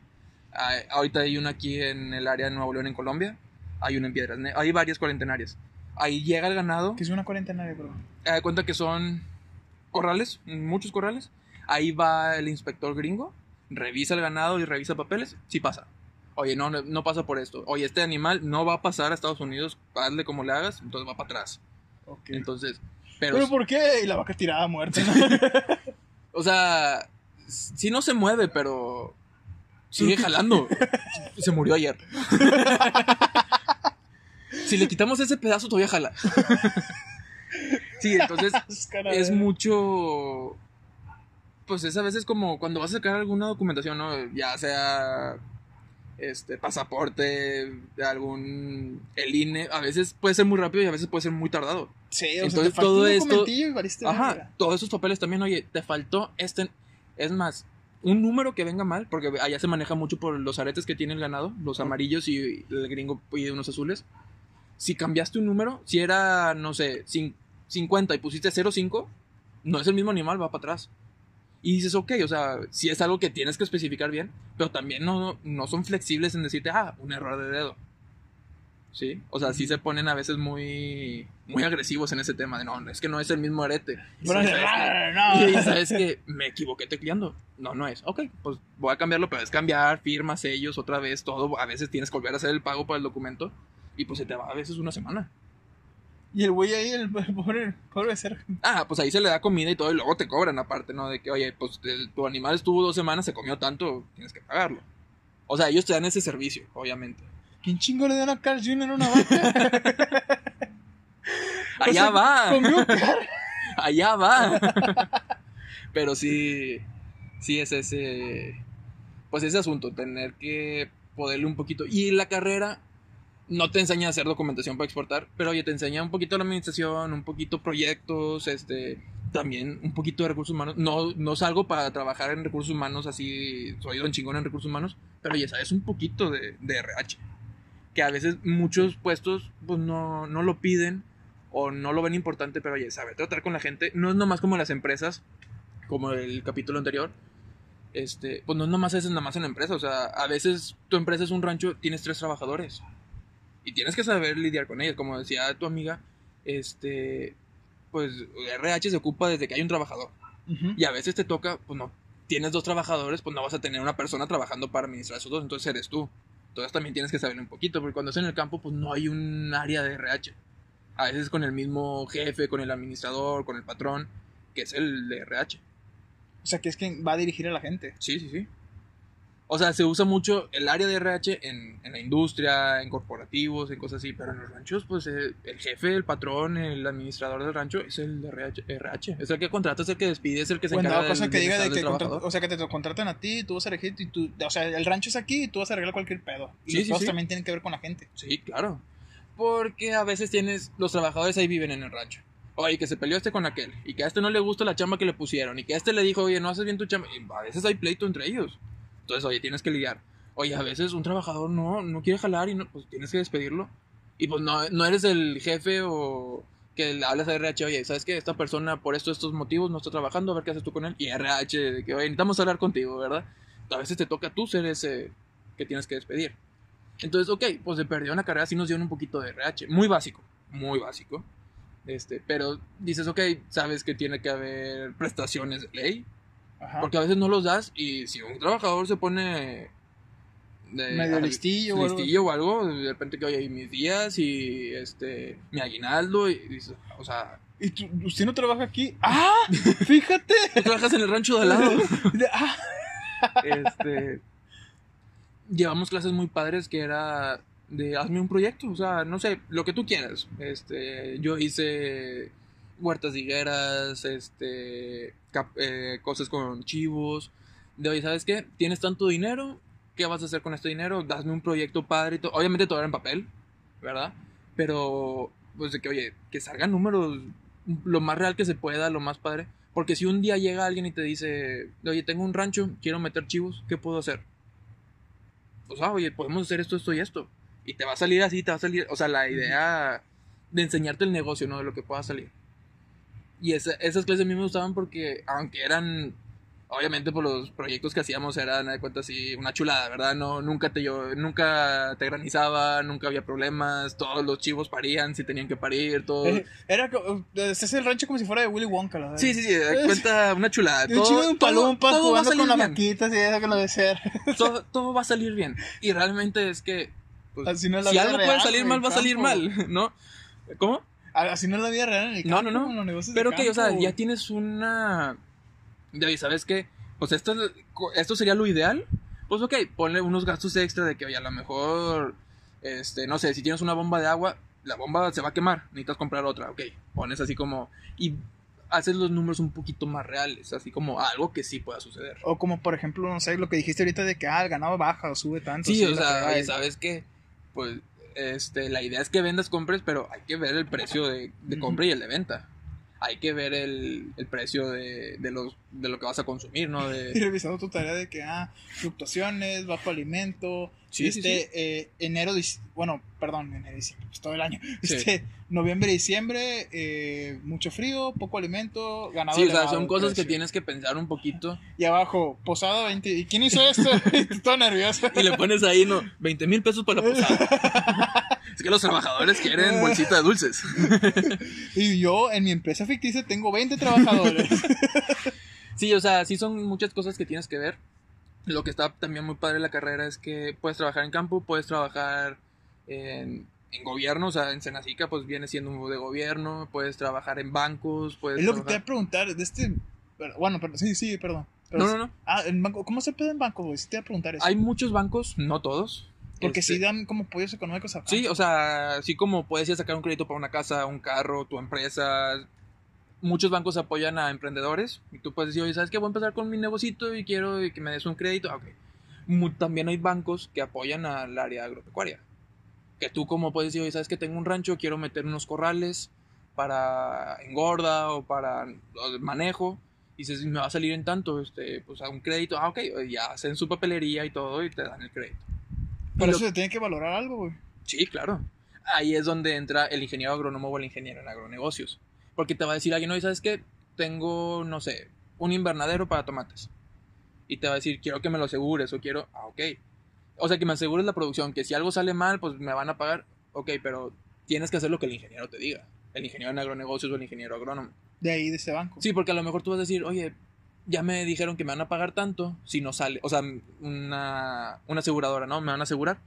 Hay- ahorita hay una aquí en el área de Nuevo León, en Colombia. Hay una en Piedras Hay varias cuarentenarias. Ahí llega el ganado. Que es una cuarentena, bro. Te das cuenta que son corrales, muchos corrales. Ahí va el inspector gringo, revisa el ganado y revisa papeles. Sí pasa. Oye, no, no, no pasa por esto. Oye, este animal no va a pasar a Estados Unidos, hazle como le hagas, entonces va para atrás. Ok. Entonces, ¿Pero, pero, por qué? Y la vaca tirada muerta. [laughs] o sea, si no se mueve, pero sigue jalando. [laughs] se murió ayer. [laughs] si le quitamos ese pedazo, todavía jala. [laughs] sí, entonces [laughs] es mucho. Pues es a veces como cuando vas a sacar alguna documentación, ¿no? Ya sea este pasaporte, algún el INE, a veces puede ser muy rápido y a veces puede ser muy tardado. Sí, o sea, Entonces, te falta todo un esto- y Ajá, todos esos papeles también, oye, te faltó este es más un número que venga mal, porque allá se maneja mucho por los aretes que tiene el ganado, los amarillos y el gringo y unos azules. Si cambiaste un número, si era, no sé, cin- 50 y pusiste 05, no es el mismo animal, va para atrás. Y dices, ok, o sea, si es algo que tienes que especificar bien, pero también no, no son flexibles en decirte, ah, un error de dedo. ¿Sí? O sea, sí se ponen a veces muy, muy agresivos en ese tema de, no, es que no es el mismo arete. Y sabes que- no. y sabes que me equivoqué tecleando. No, no es. Ok, pues voy a cambiarlo, pero es cambiar, firmas, sellos, otra vez, todo. A veces tienes que volver a hacer el pago para el documento. Y pues se te va a veces una semana. Y el güey ahí, el pobre, pobre ser. Ah, pues ahí se le da comida y todo, y luego te cobran aparte, ¿no? De que, oye, pues el- tu animal estuvo dos semanas, se comió tanto, tienes que pagarlo. O sea, ellos te dan ese servicio, obviamente. ¿Quién chingo le dan a Carl Jr. una vaca? [laughs] [laughs] Allá O sea, va. Comió [laughs] allá va. Pero sí, sí es ese, pues ese asunto, tener que poderle un poquito. Y la carrera no te enseña a hacer documentación para exportar, pero oye, te enseña un poquito la administración, un poquito proyectos, este, también un poquito de recursos humanos. No, no salgo para trabajar en recursos humanos así, soy don chingón en recursos humanos, pero ya sabes un poquito de, de RH. Que a veces muchos puestos pues no, no lo piden o no lo ven importante, pero oye, saber tratar con la gente no es nomás como las empresas, como el capítulo anterior. Este, pues no es nomás es nada más en la empresa, o sea, a veces tu empresa es un rancho, tienes tres trabajadores y tienes que saber lidiar con ellos, como decía tu amiga, este, pues RH se ocupa desde que hay un trabajador. Y a veces te toca, pues no, tienes dos trabajadores, pues no vas a tener una persona trabajando para administrar esos dos, entonces eres tú. Entonces también tienes que saber un poquito, porque cuando estás en el campo, pues no hay un área de RH. A veces con el mismo jefe, con el administrador, con el patrón, que es el de RH. O sea, que es quien va a dirigir a la gente. Sí, sí, sí. O sea, se usa mucho el área de RH en, en la industria, en corporativos, en cosas así, pero en los ranchos, pues eh, el jefe, el patrón, el administrador del rancho es el de RH. RH. Es el que contrata, es el que despide, es el que se encarga cosa del que diga de que o sea que te contratan a ti, tú vas a elegir y tú, o sea, el rancho es aquí y tú vas a arreglar cualquier pedo. Y Sí, los sí. también tienen que ver con la gente. Sí, claro. Porque a veces tienes, los trabajadores ahí viven en el rancho. Oye, que se peleó este con aquel. Y que a este no le gusta la chamba que le pusieron. Y que a este le dijo, oye, no haces bien tu chamba. Y a veces hay pleito entre ellos. Entonces, oye, tienes que lidiar. Oye, a veces un trabajador no, no quiere jalar y no, pues tienes que despedirlo. Y pues no, no eres el jefe o que hablas a RH, oye, ¿sabes qué? Esta persona por esto, estos motivos no está trabajando, a ver qué haces tú con él. Y RH, de que, oye, necesitamos hablar contigo, ¿verdad? A veces te toca tú ser ese que tienes que despedir. Entonces, ok, pues se perdió una carrera, sí nos dieron un poquito de RH. Muy básico, muy básico. Este, pero dices, ok, sabes que tiene que haber prestaciones de ley. Ajá. Porque a veces no los das y si un trabajador se pone... de- Medio a- listillo o algo. listillo o algo, de repente que, oye, y mis días y este, mi aguinaldo y dices, o sea, ¿Y tú, usted no trabaja aquí? ¡Ah! [laughs] Fíjate. tú [laughs] trabajas en el rancho de al lado. [laughs] ¡Ah! este llevamos clases muy padres que era de hazme un proyecto, o sea, no sé, lo que tú quieras. Este, yo hice huertas higueras, este, eh, cosas con chivos. De oye, ¿sabes qué? Tienes tanto dinero, ¿qué vas a hacer con este dinero? Dame un proyecto padre y todo. Obviamente todo era en papel, ¿verdad? Pero, pues de que, oye, que salgan números lo más real que se pueda, lo más padre. Porque si un día llega alguien y te dice, oye, tengo un rancho, quiero meter chivos, ¿qué puedo hacer? Pues, ah, oye, podemos hacer esto, esto y esto. Y te va a salir así, te va a salir, o sea, la idea de enseñarte el negocio, ¿no? De lo que pueda salir. Y esa- esas clases a mí me gustaban porque, aunque eran, obviamente por los proyectos que hacíamos, eran, de cuenta así, una chulada, ¿verdad? No, nunca te, llo- nunca te granizaba, nunca había problemas, todos los chivos parían si tenían que parir, todo. Eh, Era es el rancho como si fuera de Willy Wonka, la verdad. Sí, sí, sí, de cuenta una chulada. De un chingo de un palumpa todo a jugando con vaquitas y eso que lo de ser. [laughs] todo, todo va a salir bien. Y realmente es que. pues, Así no la si algo real, puede salir mal, va a salir mal, [laughs] ¿no? ¿Cómo? Así no es la vida real en el No, campo, no, no. en los negocios de Pero que, o sea, ya tienes una. Y ¿sabes qué? Pues esto, es- esto sería lo ideal. Pues ok, ponle unos gastos extra de que, oye, a lo mejor. Este, no sé, si tienes una bomba de agua, la bomba se va a quemar, necesitas comprar otra, ok. Pones así como. Y haces los números un poquito más reales, así como algo que sí pueda suceder. O como, por ejemplo, no sé, lo que dijiste ahorita de que, ah, el ganado baja o sube tanto. Sí, o la sea, fregada. ¿sabes qué? Pues este, la idea es que vendas, compres, pero hay que ver el precio de, de compra y el de venta. Hay que ver el, el precio de, de, los, de lo que vas a consumir, ¿no? Y De, revisando tu tarea de que, ah, fluctuaciones, bajo alimento, Sí, este, sí, sí. eh, enero, bueno, perdón, enero, diciembre, pues todo el año, este, noviembre, diciembre, eh, mucho frío, poco alimento, ganado sí, o sea, son cosas que precio. tienes que pensar un poquito. Y abajo, posada 20, ¿y quién hizo esto? Y [laughs] [laughs] todo nervioso. Y le pones ahí, ¿no? 20 mil pesos para la posada. [laughs] es que los trabajadores quieren bolsita de dulces. [laughs] Y yo, en mi empresa ficticia, tengo 20 trabajadores. [laughs] Sí, o sea, sí son muchas cosas que tienes que ver. Lo que está también muy padre de la carrera es que puedes trabajar en campo, puedes trabajar en, en gobierno, o sea, en Senacica pues viene siendo un de gobierno, puedes trabajar en bancos, puedes es lo que te voy trabajar... a preguntar, de este, bueno, pero, sí, sí, perdón. Pero- No, no, no. Ah, en banco, ¿cómo se puede en banco, güey? Sí te voy a preguntar eso. Hay muchos bancos, no todos. Porque Este, sí dan como apoyos económicos a Sí, o sea, así como puedes ir a sacar un crédito para una casa, un carro, tu empresa. Muchos bancos apoyan a emprendedores. Y tú puedes decir, oye, ¿sabes qué? Voy a empezar con mi negocito y quiero que me des un crédito. Ok. Mu- También hay bancos que apoyan al área agropecuaria. Que tú como puedes decir, oye, ¿sabes qué? Tengo un rancho, quiero meter unos corrales. para engorda o para manejo. Y dices, me va a salir en tanto, este, pues a un crédito. Ah, ok, ya hacen su papelería y todo y te dan el crédito. Pero lo- eso se tiene que valorar algo, güey. Sí, claro. Ahí es donde entra el ingeniero agrónomo o el ingeniero en agronegocios. Porque te va a decir alguien, oye, ¿sabes qué? Tengo, no sé, un invernadero para tomates. Y te va a decir, quiero que me lo asegures o quiero, ah, ok. O sea, que me asegures la producción, que si algo sale mal, pues me van a pagar. Ok, pero tienes que hacer lo que el ingeniero te diga. El ingeniero en agronegocios o el ingeniero agrónomo. De ahí, de ese banco. Sí, porque a lo mejor tú vas a decir, oye, ya me dijeron que me van a pagar tanto si no sale. O sea, una, una aseguradora, ¿no? Me van a asegurar.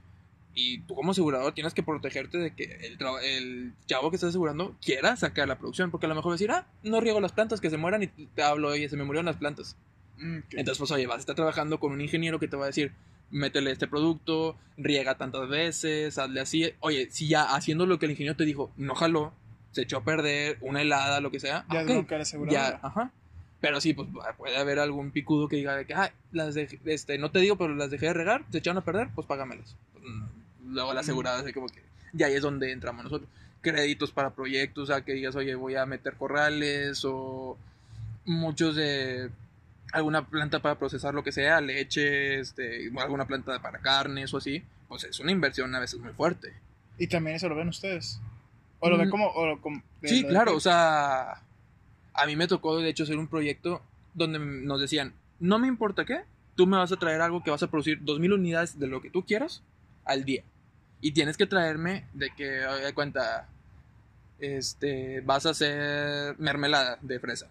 Y tú como asegurador tienes que protegerte de que el, el chavo que estás asegurando quiera sacar la producción. Porque a lo mejor va a decir, ah, no riego las plantas, que se mueran y te hablo, oye, se me murieron las plantas. Mm, ok. Entonces, pues, oye, vas a estar trabajando con un ingeniero que te va a decir, métele este producto, riega tantas veces, hazle así. Oye, si ya haciendo lo que el ingeniero te dijo, no jaló, se echó a perder, una helada, lo que sea. ya ok, es bronca de ya, ajá. Pero sí, pues puede haber algún picudo que diga de que, ah, las dejé, este, no te digo, pero las dejé de regar, se echaron a perder, pues págamelas. Mm, Luego la asegurada, así como que, y ahí es donde entramos nosotros. Créditos para proyectos, o sea, que digas, oye, voy a meter corrales o muchos de alguna planta para procesar lo que sea, leche, este, alguna planta para carnes o así, pues es una inversión a veces muy fuerte. Y también eso lo ven ustedes. O lo ven Mm. como. O lo, como de- Sí, claro, o sea, a mí me tocó de hecho hacer un proyecto donde nos decían, no me importa qué, tú me vas a traer algo que vas a producir 2000 unidades de lo que tú quieras al día. Y tienes que traerme de que, de cuenta, este, vas a hacer mermelada de fresa.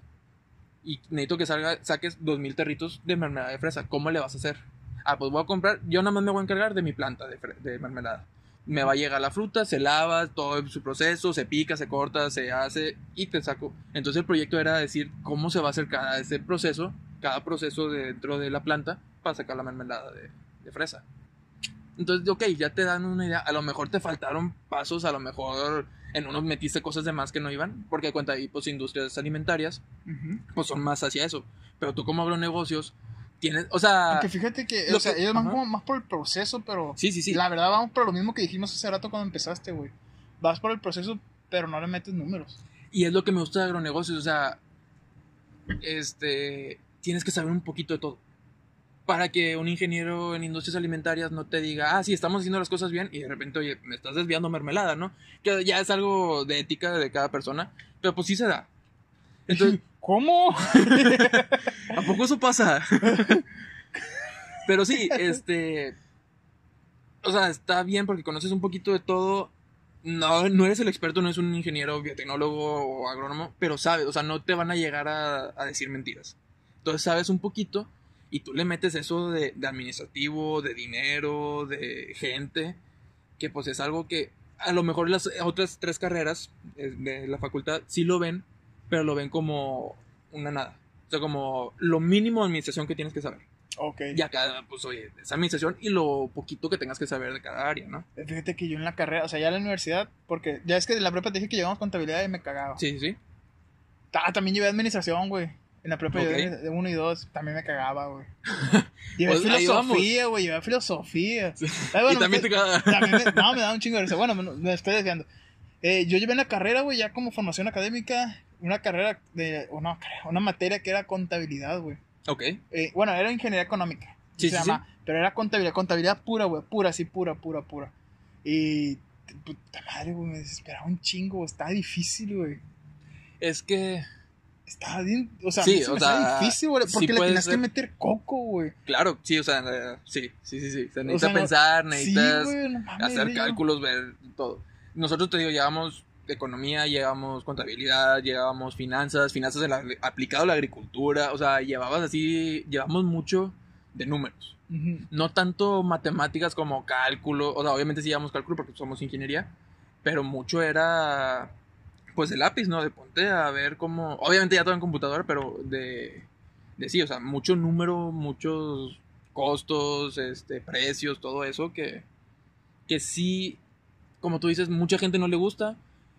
Y necesito que salga, saques 2000 territos de mermelada de fresa. ¿Cómo le vas a hacer? Ah, pues voy a comprar, yo nada más me voy a encargar de mi planta de mermelada. Me va a llegar la fruta, se lava, todo su proceso, se pica, se corta, se hace y te saco. Entonces el proyecto era decir cómo se va a hacer cada ese proceso, cada proceso dentro de la planta para sacar la mermelada de, de fresa. Entonces, ok, ya te dan una idea. A lo mejor te faltaron pasos, a lo mejor en unos metiste cosas de más que no iban, porque cuenta ahí, pues industrias alimentarias, Ujú. pues son más hacia eso. Pero tú como agronegocios, tienes, o sea... Aunque fíjate que, o sea, que- ellos van ajá. como más por el proceso, pero Sí, sí, sí. la verdad vamos por lo mismo que dijimos hace rato cuando empezaste, güey. Vas por el proceso, pero no le metes números. Y es lo que me gusta de agronegocios, o sea, este, tienes que saber un poquito de todo. Para que un ingeniero en industrias alimentarias no te diga, ah, sí, estamos haciendo las cosas bien, y de repente, oye, me estás desviando mermelada, ¿no? Que ya es algo de ética de cada persona, pero pues sí se da. Entonces, [laughs] ¿Cómo? [laughs] ¿a poco eso pasa? pero sí, este, o sea, está bien porque conoces un poquito de todo. No, no eres el experto, no es un ingeniero, biotecnólogo o agrónomo, pero sabes, o sea, no te van a llegar a, decir mentiras. Entonces sabes un poquito y tú le metes eso de, de administrativo, de dinero, de gente, que pues es algo que a lo mejor las otras tres carreras eh, de la facultad sí lo ven, pero lo ven como una nada. O sea, como lo mínimo de administración que tienes que saber. ok. Y acá, pues oye, esa administración y lo poquito que tengas que saber de cada área, ¿no? Fíjate que yo en la carrera, o sea, ya en la universidad, porque ya es que de la prepa te dije que llevamos contabilidad y me cagaba. Sí, sí, sí. Ah, también llevé administración, güey. En la prepa Ok. llevé de uno y dos, también me cagaba, güey. [laughs] Llevé Pues, filosofía, güey, llevé filosofía. Ay, y bueno, también me- te también me, no, me da un chingo de risa. [laughs] Bueno, me, me estoy desviando. Eh, yo llevé en la carrera, güey, ya como formación académica, una carrera de, una, una materia que era contabilidad, güey. Ok. Eh, bueno, era ingeniería económica. Sí, se sí, llama, pero era contabilidad, contabilidad pura, güey, pura, sí, pura, pura, pura. Y, puta madre, güey, me desesperaba un chingo, está difícil, güey. Es que, Estaba bien, o sea, Sí, se o me sea, difícil, güey, sí porque le puede tenías ser. que meter coco, güey. claro, sí, o sea, sí, sí, sí, sí. Necesita sea, no- pensar, Sí, necesitas güey, no mames, hacer cálculos, ver todo. Nosotros, te digo, llevamos economía, llevamos contabilidad, llevamos finanzas, finanzas de la- aplicado a la agricultura, o sea, llevabas así, llevamos mucho de números. Ujú. no tanto matemáticas como cálculo, o sea, obviamente sí llevamos cálculo porque somos ingeniería, pero mucho era pues de lápiz, ¿no? De ponte a ver cómo, obviamente ya todo en computadora, pero de, de sí, o sea, mucho número, muchos costos, este, precios, todo eso que, que sí, como tú dices, mucha gente no le gusta,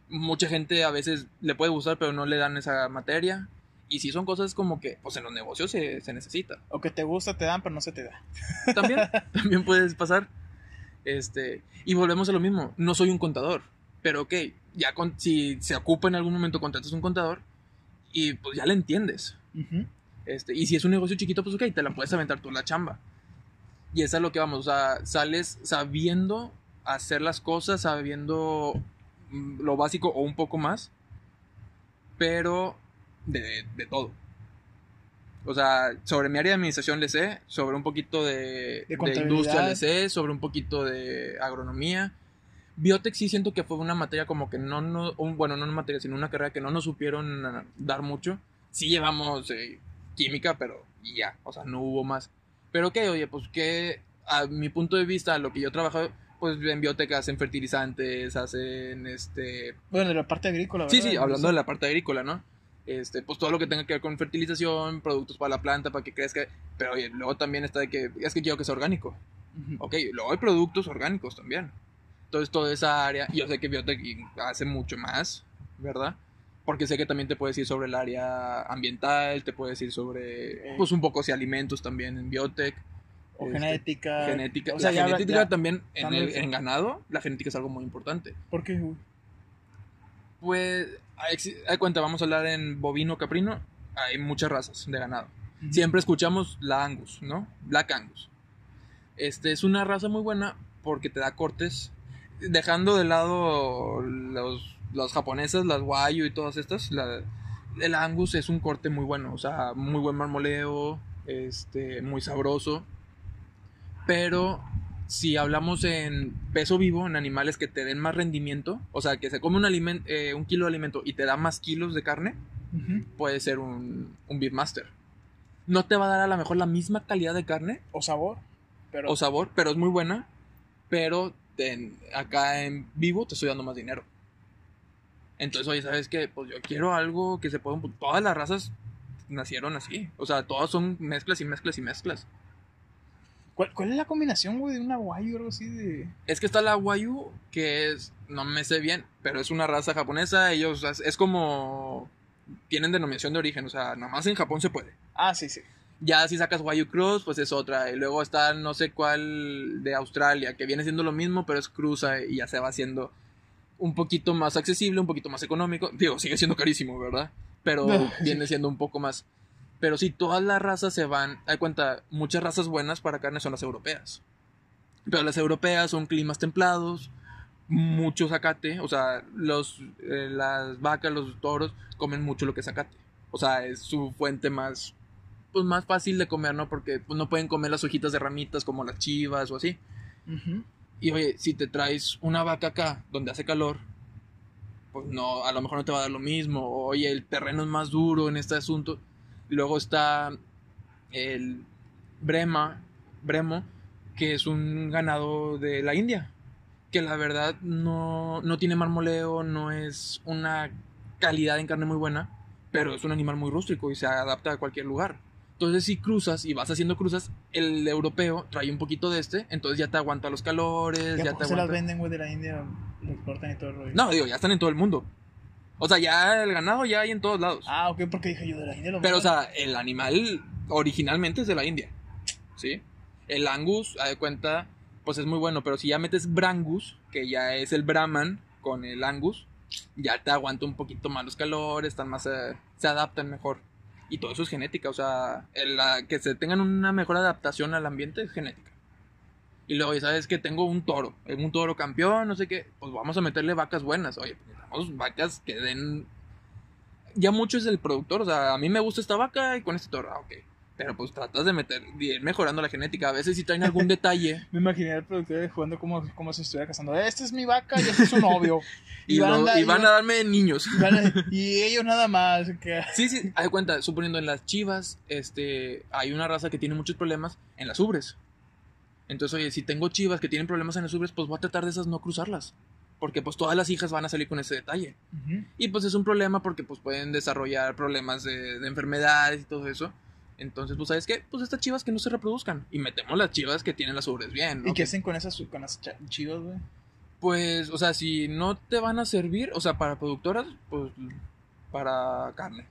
mucha gente a veces le puede gustar, pero no le dan esa materia. Y sí son cosas como que, pues en los negocios se, se necesita O que te gusta, te dan, pero no se te da. [laughs] también, también puedes pasar. Este, y volvemos a lo mismo, no soy un contador. Pero ok, ya con, si se ocupa en algún momento, contratas un contador y pues ya le entiendes. Este, y si es un negocio chiquito, pues ok, te la puedes aventar tú la chamba. Y es a lo que vamos, o sea, sales sabiendo hacer las cosas, sabiendo lo básico o un poco más, pero de, de todo. O sea, sobre mi área de administración le sé, sobre un poquito de, industria le sé, sobre un poquito de agronomía. Biotech sí siento que fue una materia como que no, no un- bueno, no una materia, sino una carrera que no nos supieron dar mucho. Sí llevamos eh, química, pero ya, o sea, no hubo más. Pero que, oye, pues que a mi punto de vista, lo que yo trabajo, pues en biotech hacen fertilizantes, hacen este... Bueno, de la parte agrícola, Sí, ¿verdad? sí, hablando de la parte agrícola, ¿no? Este, pues todo lo que tenga que ver con fertilización, productos para la planta, para que crezca. Pero oye, luego también está de que, es que quiero que sea orgánico. Ujú. Ok, luego hay productos orgánicos también. Entonces, toda esa área, yo sé que Biotech hace mucho más, ¿verdad? Porque sé que también te puedes ir sobre el área ambiental, te puedes ir sobre, pues un poco si alimentos también en Biotech. O Este, genética. Genética. O sea, la ya habla- genética ya- también, en, el, en ganado, la genética es algo muy importante. ¿Por qué, güey? Pues, hay, hay cuenta, vamos a hablar en bovino caprino, hay muchas razas de ganado. Siempre escuchamos la Angus, ¿no? Black Angus. Este es una raza muy buena porque te da cortes, dejando de lado los, las japonesas, las Wagyu y todas estas. La, el Angus es un corte muy bueno, o sea, muy buen marmoleo, este, muy sabroso. Pero si hablamos en peso vivo, en animales que te den más rendimiento, o sea, que se come un, eh, un kilo de alimento y te da más kilos de carne, puede ser un, un Beefmaster. No te va a dar a lo mejor la misma calidad de carne O sabor. Pero o sabor, pero es muy buena. Pero te- acá en vivo te estoy dando más dinero. Entonces, oye, ¿sabes qué? Pues yo quiero algo que se pueda... Todas las razas nacieron así. O sea, todas son mezclas y mezclas y mezclas. ¿Cuál, cuál es la combinación, güey, de una guayu o algo así de. Es que está la Wagyu, que es... No me sé bien, pero es una raza japonesa. Ellos... Es como... Tienen denominación de origen. O sea, nomás en Japón se puede. Ah, sí, sí. Ya si sacas Wagyu Cruz, pues es otra. Y luego está no sé cuál de Australia, que viene siendo lo mismo, pero es cruza y ya se va haciendo un poquito más accesible, un poquito más económico. Digo, sigue siendo carísimo, ¿verdad? Pero [laughs] viene siendo un poco más. Pero sí, todas las razas se van. Hay cuenta, muchas razas buenas para carne son las europeas. Pero las europeas son climas templados, mucho zacate. O sea, los, eh, las vacas, los toros comen mucho lo que es zacate. O sea, es su fuente más pues más fácil de comer, ¿no? Porque pues, no pueden comer las hojitas de ramitas como las chivas o así. Ujú. Y oye, si te traes una vaca acá donde hace calor, pues no, a lo mejor no te va a dar lo mismo. Oye, el terreno es más duro en este asunto. Luego está el Brema, Bremo, que es un ganado de la India. Que la verdad no, no tiene marmoleo, no es una calidad en carne muy buena, pero es un animal muy rústico y se adapta a cualquier lugar. Entonces, si cruzas y vas haciendo cruzas, el europeo trae un poquito de este, entonces ya te aguanta los calores, ¿Y a ya te se las aguanta. venden, güey, de la India? Lo exportan y todo el rollo. No, digo, ya están en todo el mundo. O sea, ya el ganado ya hay en todos lados. Ah, ok, porque dije yo de la India lo Pero, o sea, el animal originalmente es de la India. ¿Sí? El Angus, a de cuenta, pues es muy bueno. Pero si ya metes Brangus, que ya es el Brahman con el Angus, ya te aguanta un poquito más los calores, están más, eh, se adaptan mejor. Y todo eso es genética. O sea, el- la- que se tengan una mejor adaptación al ambiente es genética. Y luego, ¿y ¿sabes que Tengo un toro, un toro campeón, no sé qué. Pues vamos a meterle vacas buenas. Oye, pues necesitamos vacas que den ya mucho es el productor. O sea, a mí me gusta esta vaca y con este toro, ah, ok. Pero pues tratas de meter, de ir mejorando la genética. A veces si traen algún [laughs] detalle Me imaginé al productor jugando como, como si estuviera casando. Esta es mi vaca y este es su novio. [laughs] y, van a lo- andar- y van a darme niños. y van a- y ellos nada más. Que... [laughs] Sí, sí, haz de cuenta, suponiendo en las chivas, este, hay una raza que tiene muchos problemas en las ubres. Entonces, oye, si tengo chivas que tienen problemas en las ubres, pues voy a tratar de esas no cruzarlas. Porque pues todas las hijas van a salir con ese detalle. Y pues es un problema porque pues pueden desarrollar problemas de, de enfermedades y todo eso. Entonces, pues, ¿sabes qué? Pues estas chivas que no se reproduzcan. Y metemos las chivas que tienen las ubres bien, ¿no? ¿Y qué hacen con esas con las chivas, güey? Pues, o sea, si no te van a servir, o sea, para productoras, pues para carne.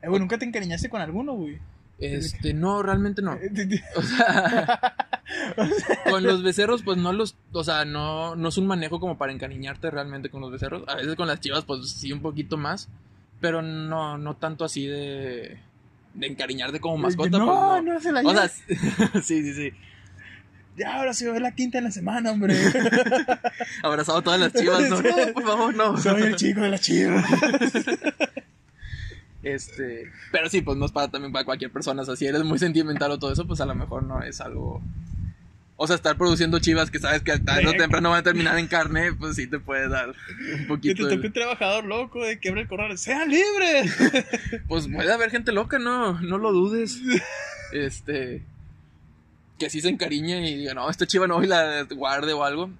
Eh, güey, ¿nunca te encariñaste con alguno, güey? Este, no, realmente no. [laughs] [laughs] O sea, Con los becerros, pues no los, o sea, no, no es un manejo como para encariñarte realmente con los becerros. A veces con las chivas, pues sí, un poquito más. Pero no, no tanto así de, de encariñarte como mascota. no, pues, no, se la O sea, [laughs] sí, sí, sí. Ya, ahora sí va a ver la quinta en la semana, hombre. Abrazado a todas las chivas, no, no, por favor, no. Soy el chico de la chiva. Este, pero sí, pues no es para también para cualquier persona. O sea, si eres muy sentimental o todo eso, pues a lo mejor no es algo. O sea, estar produciendo chivas que sabes que tarde o temprano van a terminar en carne, pues sí te puede dar un Que te poquito. toque de- un trabajador loco de quebra el corral. ¡Sean libres! [laughs] Pues puede haber gente loca, no, no lo dudes. Este. Que sí se encariñe y diga, no, esta chiva no y la guarde o algo.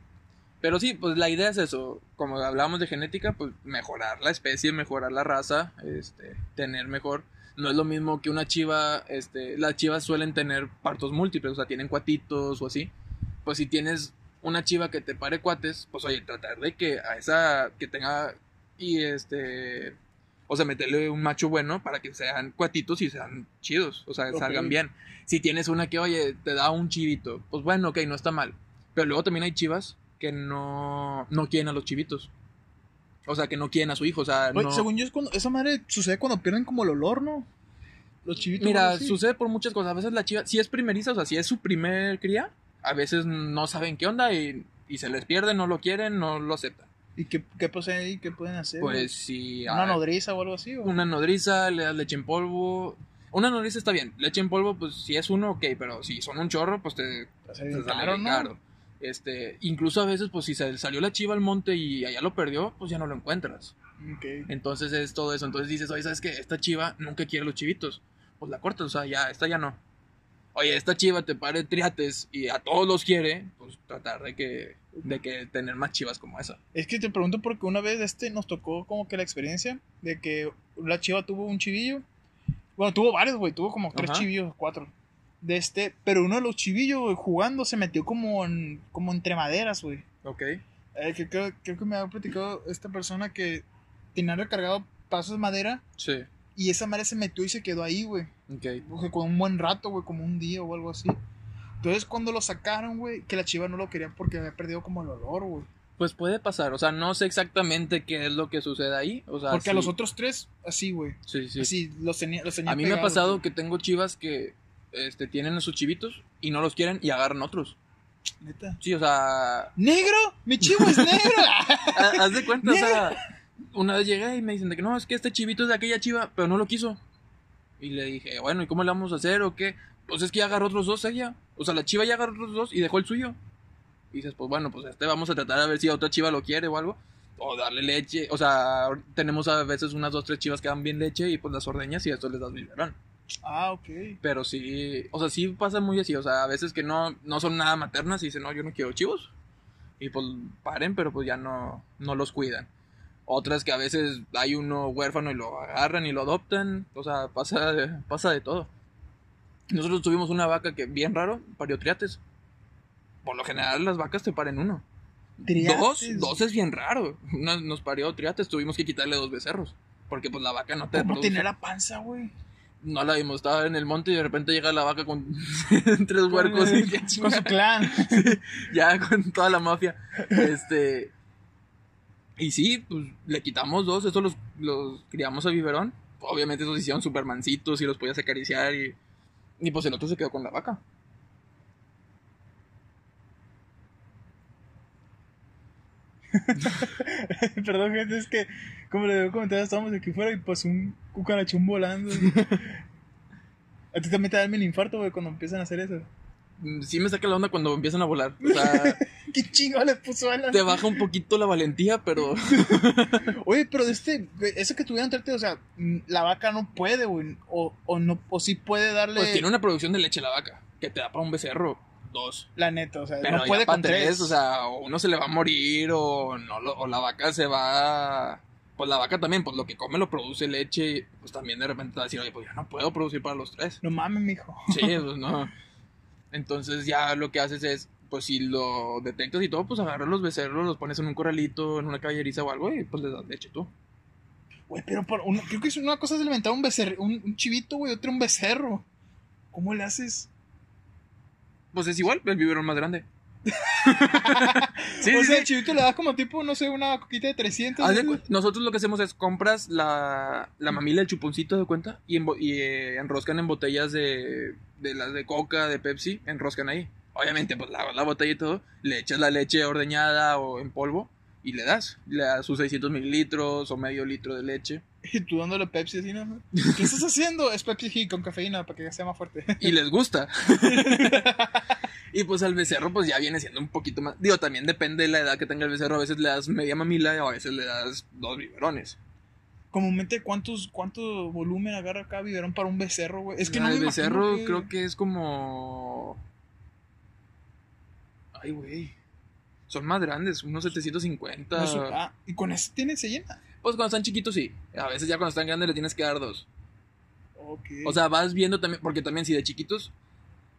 Pero sí, pues la idea es eso. Como hablábamos de genética, pues mejorar la especie, mejorar la raza, este, tener mejor. No es lo mismo que una chiva, este, las chivas suelen tener partos múltiples, o sea, tienen cuatitos o así. Pues si tienes una chiva que te pare cuates, pues oye, tratar de que a esa que tenga y este o sea, meterle un macho bueno para que sean cuatitos y sean chidos, o sea, Ok. salgan bien. Si tienes una que, oye, te da un chivito, pues bueno, ok, no está mal. Pero luego también hay chivas que no, no quieren a los chivitos. O sea, que no quieren a su hijo, o sea, Oye, no... Según yo, es cuando, esa madre sucede cuando pierden como el olor, ¿no? Los chivitos. Mira, sucede por muchas cosas. A veces la chiva, si es primeriza, o sea, si es su primer cría, a veces no saben qué onda y, y se les pierde, no lo quieren, no lo aceptan. ¿Y qué, qué pasa ahí? ¿Qué pueden hacer? Pues si... ¿Una ah, nodriza o algo así? ¿o? una nodriza, le das leche en polvo. Una nodriza está bien. Leche en polvo, pues si es uno, ok, pero si son un chorro, pues te, te sale caro, ¿no? Este, incluso a veces, pues si se salió la chiva al monte y allá lo perdió, pues ya no lo encuentras. Entonces es todo eso. Entonces dices, oye, ¿sabes qué? Esta chiva nunca quiere los chivitos. Pues la cortas, o sea, ya, esta ya no. Oye, esta chiva te pare triates y a todos los quiere, pues tratar de que, de que tener más chivas como esa. Es que te pregunto porque una vez este nos tocó como que la experiencia de que la chiva tuvo un chivillo. Bueno, tuvo varios, güey. Tuvo como tres Ajá. chivillos, cuatro. De este, pero uno de los chivillos, güey, jugando se metió como en, como entre maderas, güey. Ok. Eh, que creo, creo que me había platicado esta persona que tenía recargado pasos de madera Sí. y esa madre se metió y se quedó ahí, güey. Ok. O sea, con un buen rato, güey, como un día o algo así. Entonces, cuando lo sacaron, güey, que la chiva no lo quería porque había perdido como el olor, güey. Pues puede pasar, o sea, no sé exactamente qué es lo que sucede ahí. O sea, Porque a los otros tres, así, güey. Sí, sí. Así, los tenía, los tenía A mí me ha pasado güey. que tengo chivas que este, tienen a sus chivitos y no los quieren y agarran otros. Neta. Sí, o sea, ¡Negro! ¡Mi chivo es negro! ha- [laughs] haz de cuenta, o sea, una vez llegué y me dicen de que no, es que este chivito es de aquella chiva, pero no lo quiso. Y le dije, bueno, ¿y cómo le vamos a hacer o qué? Pues es que ya agarró otros dos ella. O sea, la chiva ya agarró otros dos y dejó el suyo. Y dices, pues bueno, pues este vamos a tratar a ver si otra chiva lo quiere o algo. O darle leche. O sea, tenemos a veces unas dos, tres chivas que dan bien leche y pues las ordeñas y esto les das biberón. Ah, ok. Pero sí, o sea, sí pasa muy así. O sea, a veces que no, no son nada maternas y dicen, no, yo no quiero chivos. Y pues paren, pero pues ya no, no los cuidan. Otras que a veces hay uno huérfano y lo agarran y lo adoptan. O sea, pasa, de- pasa de todo. Nosotros tuvimos una vaca que, bien raro, parió triates. Por lo general las vacas te paren uno. Triates. Dos, dos es bien raro. Una- nos parió triates, tuvimos que quitarle dos becerros. Porque pues la vaca no te ¿Cómo produce. tenía la panza, güey? No la vimos, estaba en el monte y de repente llega la vaca con [laughs] tres huercos y Con su clan. [laughs] ya con toda la mafia. Este. Y sí, pues le quitamos dos, estos los, los criamos a biberón. Obviamente esos hicieron supermancitos y los podías acariciar y. Y pues el otro se quedó con la vaca. [laughs] Perdón, gente, es que, como le digo comentar, estábamos aquí fuera y pasó un cucarachón volando. [laughs] A ti también te da el infarto, güey, cuando empiezan a hacer eso. Mm, Sí me saca la onda cuando empiezan a volar. O sea, [laughs] ¿Qué chingo le puso a la... te baja un poquito la valentía, pero. Oye, pero de este, eso que tuvieron trate, o sea, mm, la vaca no puede, güey, o, o no, o sí puede darle Pues tiene una producción de leche la vaca. Que te da para un becerro. Dos. la neta, o sea, Pero no puede con tres. o sea, uno se le va a morir o no o la vaca se va pues la vaca también, pues lo que come lo produce leche, y, pues también de repente va a decir, oye, pues ya no puedo producir para los tres. No mames, mijo. Sí, pues no. Entonces ya lo que haces es, pues si lo detectas y todo, pues agarras los becerros, los pones en un corralito, en una caballeriza o algo y pues les das leche tú. Güey, pero por uno, creo que es una cosa es alimentar un becerro, un, un chivito, güey, otro un becerro. ¿Cómo le haces? Pues es igual, el biberón más grande. [laughs] sí, o sí, sea, el chivito le das como tipo, no sé, una coquita de 300. Haz de güey. cu- Nosotros lo que hacemos es compras la, la mamila, el chuponcito de cuenta y, embo- y, eh, enroscan en botellas de, de las de coca, de Pepsi, enroscan ahí. Obviamente, pues la botella y todo, le echas la leche ordeñada o en polvo y le das. Le das sus 600 mililitros o medio litro de leche. Y tú dándole Pepsi así, ¿no? ¿Qué estás haciendo? Es Pepsi con cafeína para que sea más fuerte. y les gusta. [laughs] y pues al becerro pues ya viene siendo un poquito más... Digo, también depende de la edad que tenga el becerro. A veces le das media mamila y a veces le das dos biberones. Comúnmente, ¿cuántos, ¿cuánto volumen agarra cada biberón para un becerro, güey? Es que no el me imagino becerro que- creo que es como... Ay, güey. Son más grandes, unos 750. No sé- ah, y con eso tiene, se llena. Pues cuando están chiquitos sí. A veces ya cuando están grandes le tienes que dar dos. Ok. O sea, vas viendo también, porque también si de chiquitos,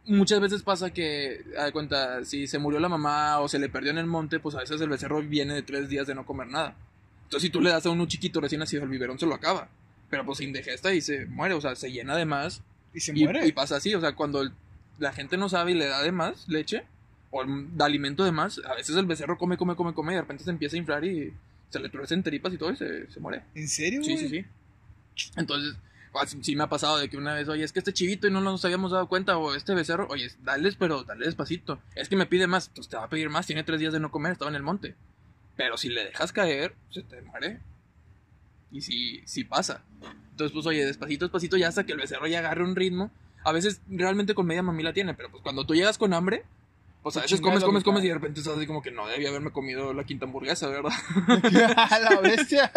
muchas veces pasa que, a cuenta, si se murió la mamá o se le perdió en el monte, pues a veces el becerro viene de tres días de no comer nada. Entonces si tú le das a uno chiquito recién nacido el biberón, se lo acaba. Pero pues se indigesta y se muere, o sea, se llena de más. y se Y, muere. y pasa así, o sea, cuando el- la gente no sabe y le da de más leche, o da alimento de más, a veces el becerro come, come, come, come, y de repente se empieza a inflar y se le tuercen tripas y todo y se, se muere. ¿En serio, Sí, güey? sí, sí. Entonces, pues, sí me ha pasado de que una vez, oye, es que este chivito y no nos habíamos dado cuenta, o este becerro, oye, dales, pero dale despacito. Es que me pide más, pues te va a pedir más, tiene tres días de no comer, estaba en el monte. Pero si le dejas caer, se te muere. Y sí, sí pasa. Entonces, pues, oye, despacito, despacito, ya hasta que el becerro ya agarre un ritmo. A veces realmente con media mamila tiene, pero pues cuando tú llegas con hambre, pues a veces comes, comes, comes y de repente estás así como que no debía haberme comido la quinta hamburguesa, ¿verdad? [laughs] A la bestia.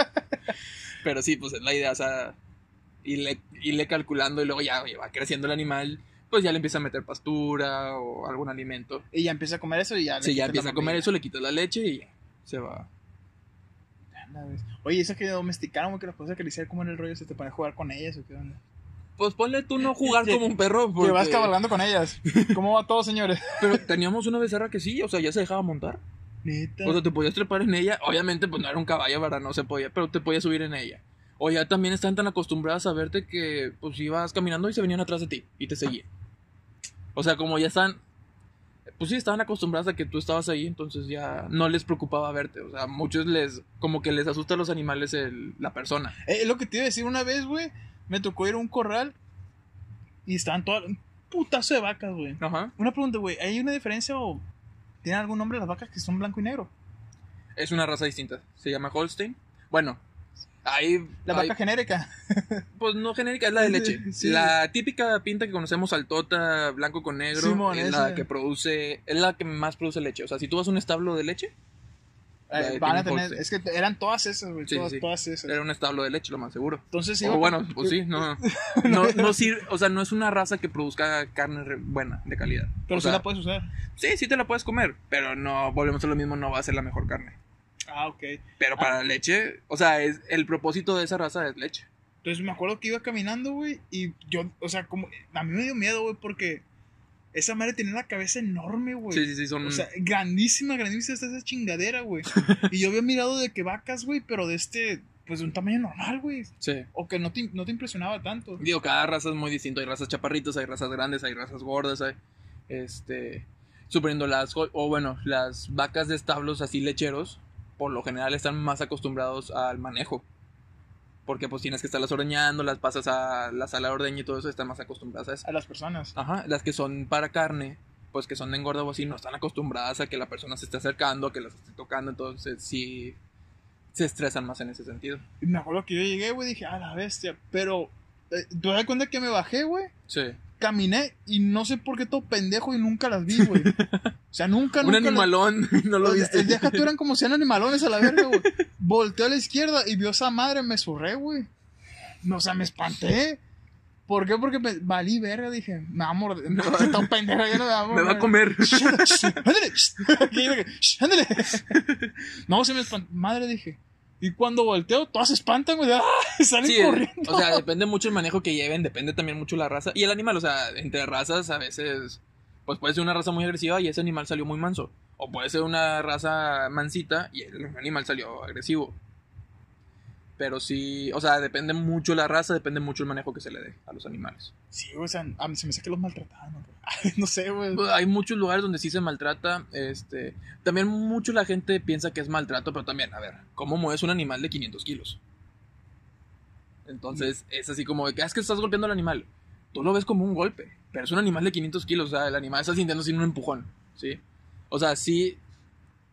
[laughs] Pero sí, pues es la idea, o sea, irle, irle calculando y luego ya oye, va creciendo el animal, pues ya le empieza a meter pastura o algún alimento. Y ya empieza a comer eso y ya. le Si ya empieza a comer eso, le quitas la leche y se va. Oye, eso que domesticaron, que las puedes acariciar, ¿cómo era el rollo? ¿Se te pone a jugar con ellas o qué onda? Pues ponle tú no jugar Que- como un perro. Que Porque... vas cabalgando con ellas. ¿Cómo va todo, señores? [laughs] Pero teníamos una becerra que sí, o sea, ya se dejaba montar. Neta. O sea, te podías trepar en ella. Obviamente, pues no era un caballo, ¿verdad? No se podía, pero te podías subir en ella. O ya también están tan acostumbradas a verte que, pues ibas caminando y se venían atrás de ti y te seguían. O sea, como ya están. Pues sí, estaban acostumbradas a que tú estabas ahí, entonces ya no les preocupaba verte. O sea, muchos les. Como que les asusta a los animales el- la persona. Eh, es lo que te iba a decir una vez, güey. Me tocó ir a un corral y estaban todas. Un putazo de vacas, güey. Ajá. Una pregunta, güey. ¿Hay una diferencia o tienen algún nombre las vacas que son blanco y negro? Es una raza distinta. Se llama Holstein. Bueno, hay. La hay- vaca genérica. [laughs] Pues no genérica, es la de leche. Sí. La típica pinta que conocemos, altota, blanco con negro, Simón, es esa. la que produce, es la que más produce leche. O sea, si tú vas a un establo de leche, Eh, van a tener. Es que eran todas esas, güey. Sí, todas, sí, sí. todas esas. era un establo de leche, lo más seguro. Entonces, O iba- bueno, pues sí, no. No, [laughs] no sirve, o sea, no es una raza que produzca carne buena, de calidad. Pero o sí sea, la puedes usar. Sí, sí te la puedes comer, pero no, volvemos a lo mismo, no va a ser la mejor carne. Ah, ok. Pero para la leche, o sea, es, el propósito de esa raza es leche. Entonces me acuerdo que iba caminando, güey, y yo, o sea, como, a mí me dio miedo, güey, porque esa madre tenía la cabeza enorme, güey. Sí, sí, sí, son... O sea, grandísima, grandísima está esa chingadera, güey. [laughs] y yo había mirado de que vacas, güey, pero de este, pues de un tamaño normal, güey. sí. O que no te, no te impresionaba tanto. Digo, cada raza es muy distinto. Hay razas chaparritos, hay razas grandes, hay razas gordas, hay. Este. Suponiendo las. O bueno, las vacas de establos así lecheros, por lo general están más acostumbrados al manejo. Porque pues tienes que estarlas ordeñando, las pasas a la sala de ordeña y todo eso, están más acostumbradas a eso. A las personas. Ajá, las que son para carne, pues que son de engorda o así, no están acostumbradas a que la persona se esté acercando, a que las esté tocando, entonces sí se estresan más en ese sentido. Me acuerdo que yo llegué, güey, dije, a la bestia. Pero, eh, ¿te das cuenta que me bajé, güey? Sí. Caminé y no sé por qué todo pendejo y nunca las vi, güey. O sea, nunca, [laughs] Un nunca. las- animalón, [laughs] no lo viste. Deja tú eran como si eran animalones a la verga, güey. [laughs] Volteé a la izquierda y vio esa madre, me surré, güey. No, o sea, me espanté. ¿Por qué? Porque me valí verga, dije, me va a morder. No, está un pendejo, ya no me va a Me va a comer. Ándale, Aquí, dije, "Shh, ándale. No, se me espantó. Madre, dije. Y cuando volteo, todas se espantan, güey. ¡Ah! [laughs] Salen Sí, corriendo. o sea, depende mucho el manejo que lleven, depende también mucho la raza. Y el animal, o sea, entre razas a veces, pues puede ser una raza muy agresiva y ese animal salió muy manso. O puede ser una raza mansita y el animal salió agresivo. Pero sí, o sea, depende mucho la raza, depende mucho el manejo que se le dé a los animales. Sí, o sea, a mí se me hace que los maltrataban, ¿no? [laughs] no sé, güey. Pues, Hay muchos lugares donde sí se maltrata, este... También mucho la gente piensa que es maltrato, pero también, a ver, ¿cómo mueves un animal de 500 kilos? Entonces, es así como de que, "Ah, es que estás golpeando al animal. Tú lo ves como un golpe, pero es un animal de 500 kilos, o sea, el animal está sintiendo sin un empujón, ¿sí? O sea, sí,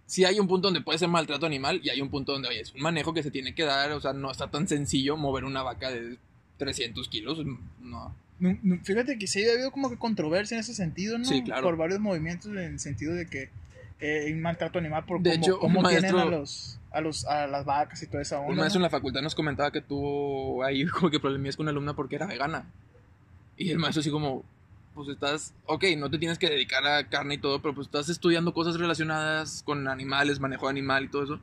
sí hay un punto donde puede ser maltrato animal y hay un punto donde, oye, es un manejo que se tiene que dar, o sea, no está tan sencillo mover una vaca de 300 kilos, no. No, no, Fíjate que sí ha habido como que controversia en ese sentido, ¿no? Sí, claro. Por varios movimientos en el sentido de que eh, maltrato animal por De cómo, hecho, cómo un tienen a maestro- los, a los a las vacas y toda esa onda. Un maestro en la facultad nos comentaba que tuvo ahí [laughs] como que problemas con una alumna porque era vegana. Y el maestro así como, pues estás, ok, no te tienes que dedicar a carne y todo, pero pues estás estudiando cosas relacionadas con animales, manejo de animal y todo eso.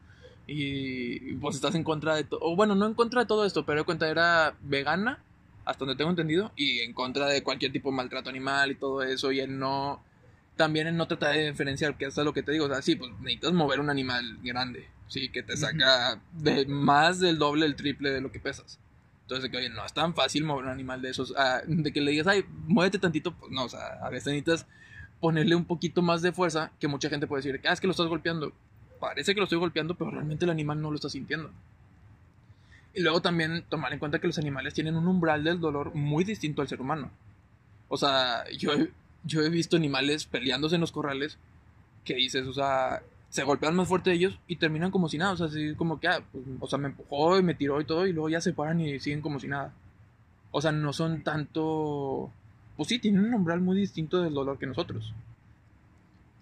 Y pues estás en contra de todo, o bueno, no en contra de todo esto, pero de cuenta era vegana, hasta donde tengo entendido, y en contra de cualquier tipo de maltrato animal y todo eso, y él no, también él no trata de diferenciar, que hasta lo que te digo, o sea, sí, pues necesitas mover un animal grande, sí, que te saca de más del doble, el triple de lo que pesas. Entonces, de que, oye, no es tan fácil mover un animal de esos, ah, de que le digas, ay, muévete tantito, pues no, o sea, a veces necesitas ponerle un poquito más de fuerza, que mucha gente puede decir, ah, es que lo estás golpeando. Parece que lo estoy golpeando, pero realmente el animal no lo está sintiendo. Y luego también tomar en cuenta que los animales tienen un umbral del dolor muy distinto al ser humano. O sea, yo he, yo he visto animales peleándose en los corrales que dices, o sea, se golpean más fuerte ellos y terminan como si nada. O sea, así como que, ah, pues, o sea, me empujó y me tiró y todo, y luego ya se paran y siguen como si nada. O sea, no son tanto. Pues sí, tienen un umbral muy distinto del dolor que nosotros.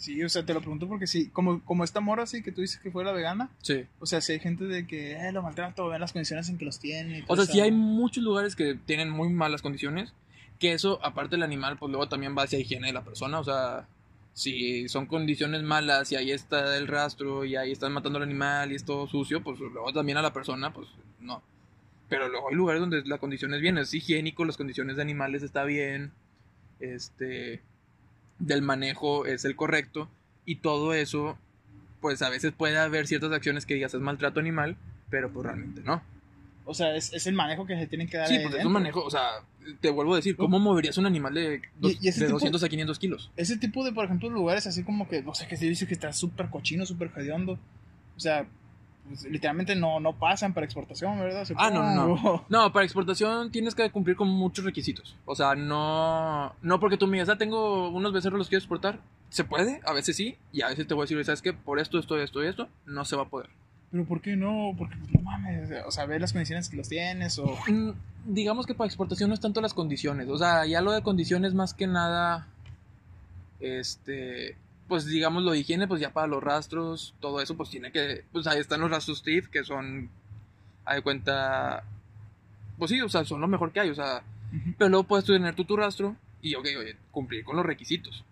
Sí, o sea, te lo pregunto porque sí, como, como esta mora así que tú dices que fuera vegana, Sí. o sea, si hay gente de que eh, lo maltrato, ven las condiciones en que los tiene. y O sea, eso. sí hay muchos lugares que tienen muy malas condiciones. Que eso, aparte del animal, pues luego también va hacia higiene de la persona. O sea, si son condiciones malas y ahí está el rastro y ahí están matando al animal y es todo sucio, pues luego también a la persona, pues no. Pero luego hay lugares donde la condición es bien, es higiénico, las condiciones de animales está bien, este, del manejo es el correcto y todo eso, pues a veces puede haber ciertas acciones que digas es maltrato animal, pero pues realmente no. O sea, es, es el manejo que se tienen que dar. Sí, pues es un manejo, o sea, te vuelvo a decir, ¿cómo moverías un animal de, dos- Y- y ese de tipo- 200 a 500 kilos? Ese tipo de, por ejemplo, lugares así como que, no sé, que se dice que está súper cochino, súper hediondo. O sea, pues, literalmente no, no pasan para exportación, ¿verdad? Ah, no, no. [laughs] No, para exportación tienes que cumplir con muchos requisitos. O sea, no, no porque tú me digas, ah, tengo unos becerros, los quiero exportar. Se puede, a veces sí, y a veces te voy a decir, ¿sabes qué? Por esto, esto, esto y esto, no se va a poder. Pero ¿por qué no? Porque, no mames, o sea, ver las condiciones que los tienes o... Mm, Digamos que para exportación no es tanto las condiciones. O sea, ya lo de condiciones más que nada, este, pues digamos lo de higiene, pues ya para los rastros, todo eso, pues tiene que, pues ahí están los rastros Steve, que son, de cuenta, pues sí, o sea, son lo mejor que hay, o sea, pero luego puedes tener tú tu rastro y, ok, oye, cumplir con los requisitos.